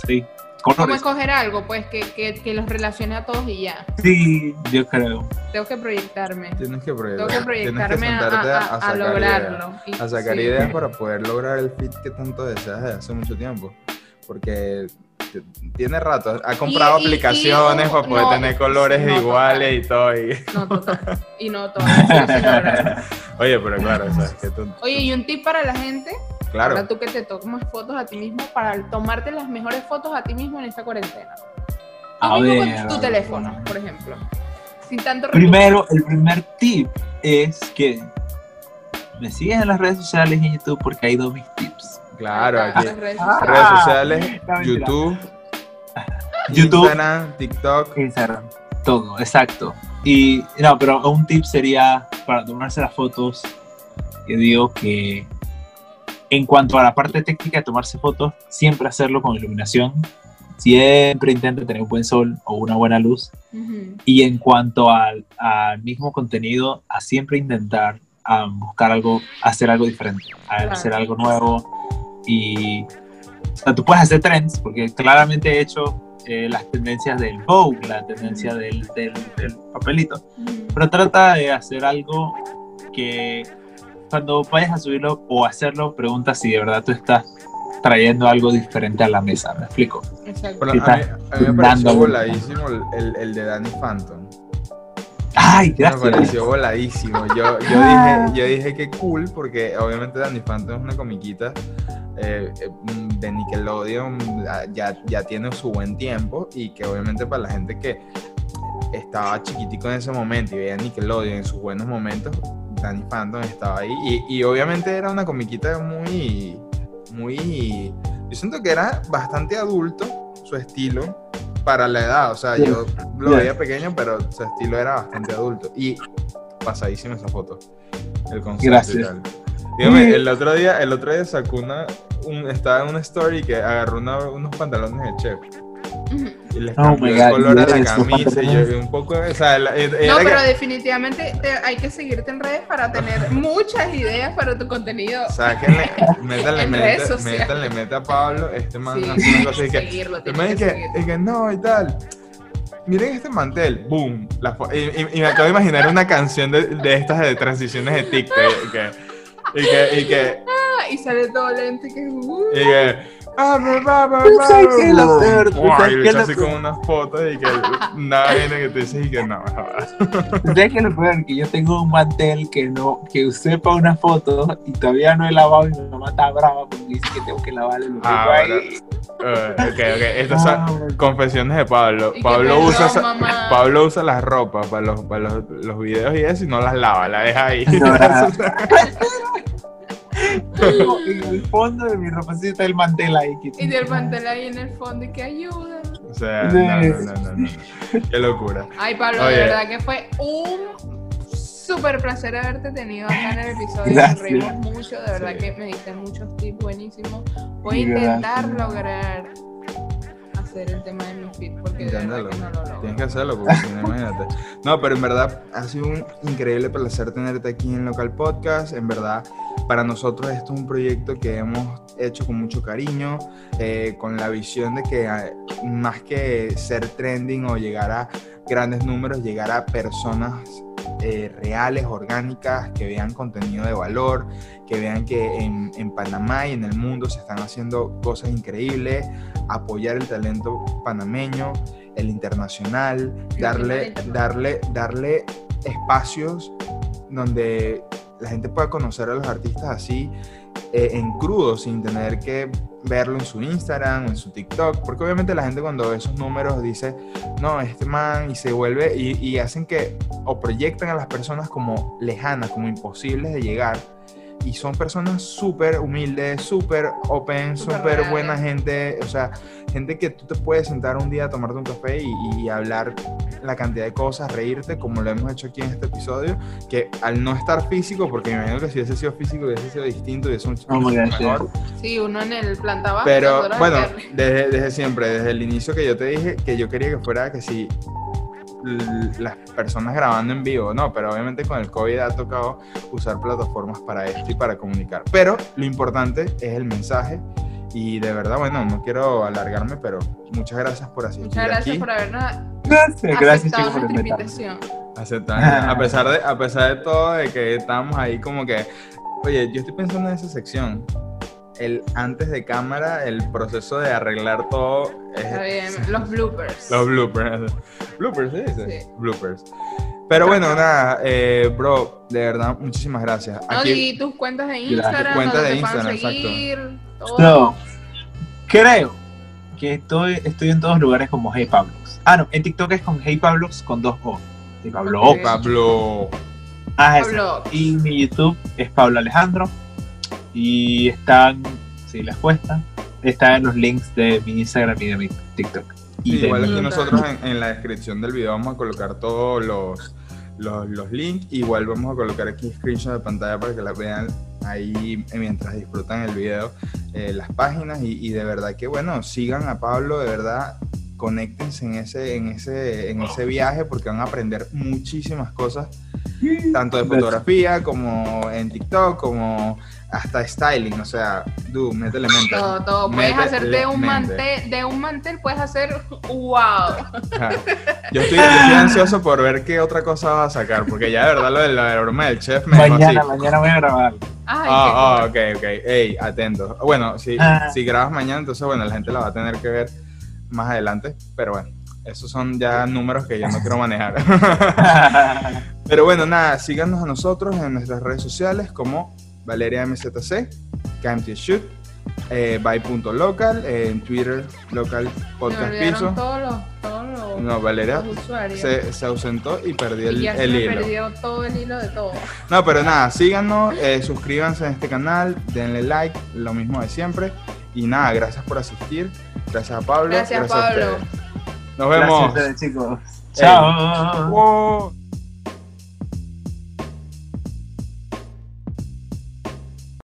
sí, ¿Cómo escoger algo? Pues que, que, que, los relacione a todos y ya. Sí, yo creo. Tengo que proyectarme. Tienes que proyectar. Tengo que proyectarme a, lograrlo. a sacar ideas para poder lograr el fit que tanto deseas desde hace mucho tiempo. Porque tiene rato, ha comprado aplicaciones para poder tener colores iguales y todo. Y... No, total. Y no todo. Oye, pero claro, o sea, que tú... Oye, y un tip para la gente Claro. Para tú que te tomas fotos a ti mismo, para tomarte las mejores fotos a ti mismo en esta cuarentena. A ver, con tu teléfono, por ejemplo. Sin tanto Primero, el primer tip es que me sigues en las redes sociales y en YouTube porque hay dos mis tips. Claro, aquí. redes sociales, YouTube, YouTube, Instagram, TikTok. Instagram, todo, exacto. Y no, pero un tip sería para tomarse las fotos, que digo que en cuanto a la parte técnica de tomarse fotos, siempre hacerlo con iluminación. Siempre intenta tener un buen sol o una buena luz. Y en cuanto al, mismo contenido, a siempre intentar buscar algo, hacer algo diferente, hacer algo nuevo. Y o sea, tú puedes hacer trends, porque claramente he hecho eh, las tendencias del Vogue, la tendencia del, del, del papelito. Pero trata de hacer algo que cuando vayas a subirlo o hacerlo, pregunta si de verdad tú estás trayendo algo diferente a la mesa, ¿me explico? Exacto. a, mí, me pareció voladísimo el, el, de Danny Phantom. Ay, gracias. Me pareció voladísimo. Yo, yo, dije, yo dije que cool, porque obviamente Danny Phantom es una comiquita eh, eh, de Nickelodeon, ya, ya tiene su buen tiempo y que obviamente para la gente que estaba chiquitico en ese momento y veía Nickelodeon en sus buenos momentos, Danny Phantom estaba ahí. Y, obviamente era una comiquita muy, muy... Yo siento que era bastante adulto su estilo para la edad. O sea, yo lo veía pequeño, pero su estilo era bastante adulto. Y pasadísima esa foto. El concepto Gracias. Dígame, el otro día, el otro día sacó una, un, estaba en una story que agarró unos pantalones de chef les oh cambió el color a la camisa y yo un poco, o sea, no, pero definitivamente hay que seguirte en redes para tener muchas ideas para tu contenido. Sáquenle, métanle, métanle, meta a Pablo, este man hace una cosa y que, seguirlo, que, que, que no y tal miren este mantel, boom. y, me acabo de imaginar una canción de, de estas de transiciones de TikTok. Y que, y que, y que, ah, y sale todo lento y que, uh. y que Ah, me va, me va. Y le así con unas fotos y que nada viene que te dices y que no, ¿Sabes que lo peor? Que yo tengo un mantel que no, que usé para una foto y todavía no he lavado y mi mamá está brava porque dice que tengo que lavarle lo ah, ahí. Uh, ok, ok. Estas son ah, confesiones de Pablo. Pablo usa, Pablo usa las ropas para los, para los, los videos y eso y no las lava, la deja ahí. No, en el fondo de mi ropa está el mantel ahí. y del mantel ahí en el fondo y que ayuda. O sea, no, no, no, no, Qué locura. Ay, Pablo, de verdad que fue un súper placer haberte tenido acá en el episodio. Nos reímos mucho, de verdad que me diste muchos tips buenísimos. Voy a intentar lograr hacer el tema de mi feed porque de verdad que no lo logro. Tienes que hacerlo porque si no, imagínate. No, pero en verdad ha sido un increíble placer tenerte aquí en Local Podcast. En verdad, para nosotros esto es un proyecto que hemos hecho con mucho cariño, eh, con la visión de que ah, más que ser trending o llegar a grandes números, llegar a personas eh, reales, orgánicas, que vean contenido de valor, que vean que en, en, Panamá y en el mundo se están haciendo cosas increíbles, apoyar el talento panameño, el internacional, darle, darle, darle espacios donde la gente pueda conocer a los artistas así eh, en crudo, sin tener que verlo en su Instagram o en su TikTok, porque obviamente la gente cuando ve esos números dice, no, este man, y se vuelve, y, y hacen que, o proyectan a las personas como lejanas, como imposibles de llegar, y son personas súper humildes, súper open, súper buena gente, o sea, gente que tú te puedes sentar un día a tomarte un café y, hablar la cantidad de cosas, reírte, como lo hemos hecho aquí en este episodio, que al no estar físico, porque me imagino que si hubiese sido físico hubiese sido distinto y es un oh mejor. Sí, uno en el planta baja. Pero bueno, desde, desde siempre, desde el inicio que yo te dije que yo quería que fuera que si las personas grabando en vivo, no, pero obviamente con el COVID ha tocado usar plataformas para esto y para comunicar. Pero lo importante es el mensaje y de verdad, bueno, no quiero alargarme, pero muchas gracias por asistir. Muchas gracias por habernos gracias, gracias chicos por nuestra invitación. a pesar de a pesar de todo de que estábamos ahí como que, oye, yo estoy pensando en esa sección el antes de cámara, el proceso de arreglar todo. Está bien, los bloopers. Los bloopers. Bloopers, ¿sí? sí. Bloopers. Pero bueno, nada, eh, bro, de verdad, muchísimas gracias. Aquí, y tus cuentas de Instagram, cuentas de Instagram, seguir, exacto. No, creo que estoy, estoy en todos lugares como Hey Pablos. Ah, no, en TikTok es con Hey Pablos con dos O. Hey Pablo. Pablo. Ah, Pablo. Y mi YouTube es Pablo Alejandro. Y están, si les cuesta, están en los links de mi Instagram y de mi TikTok. igual aquí nosotros en, la descripción del video vamos a colocar todos los, los, links. Igual vamos a colocar aquí screenshot de pantalla para que las vean ahí mientras disfrutan el video, eh, las páginas. Y, y, de verdad que bueno, sigan a Pablo, de verdad. Conéctense en ese, en, ese, en ese viaje porque van a aprender muchísimas cosas, tanto de fotografía como en TikTok, como hasta styling, o sea, tú, métele mente. Todo, todo. Puedes hacer de un mantel, de un mantel puedes hacer wow. Yo estoy, ansioso por ver qué otra cosa va a sacar, porque ya de verdad lo de la broma del chef me Mañana, mañana voy a grabar. ah, ah ok, ok. Ey, atento. Bueno, si, ah. si grabas mañana, entonces bueno, la gente la va a tener que ver más adelante, pero bueno. Esos son ya números que yo no quiero manejar. Pero bueno, nada, síganos a nosotros en nuestras redes sociales como Valeria MZC, Camty Shoot, eh, by.local, eh, en Twitter, local podcast piso. Todos los, todos los, no, Valeria se, se, ausentó y perdió el, ya el hilo. perdió todo el hilo de todo. No, pero nada, síganos, eh, suscríbanse a este canal, denle like, lo mismo de siempre. Y nada, gracias por asistir. Gracias a Pablo. Gracias, Pablo. Nos vemos. Gracias chicos. Chao.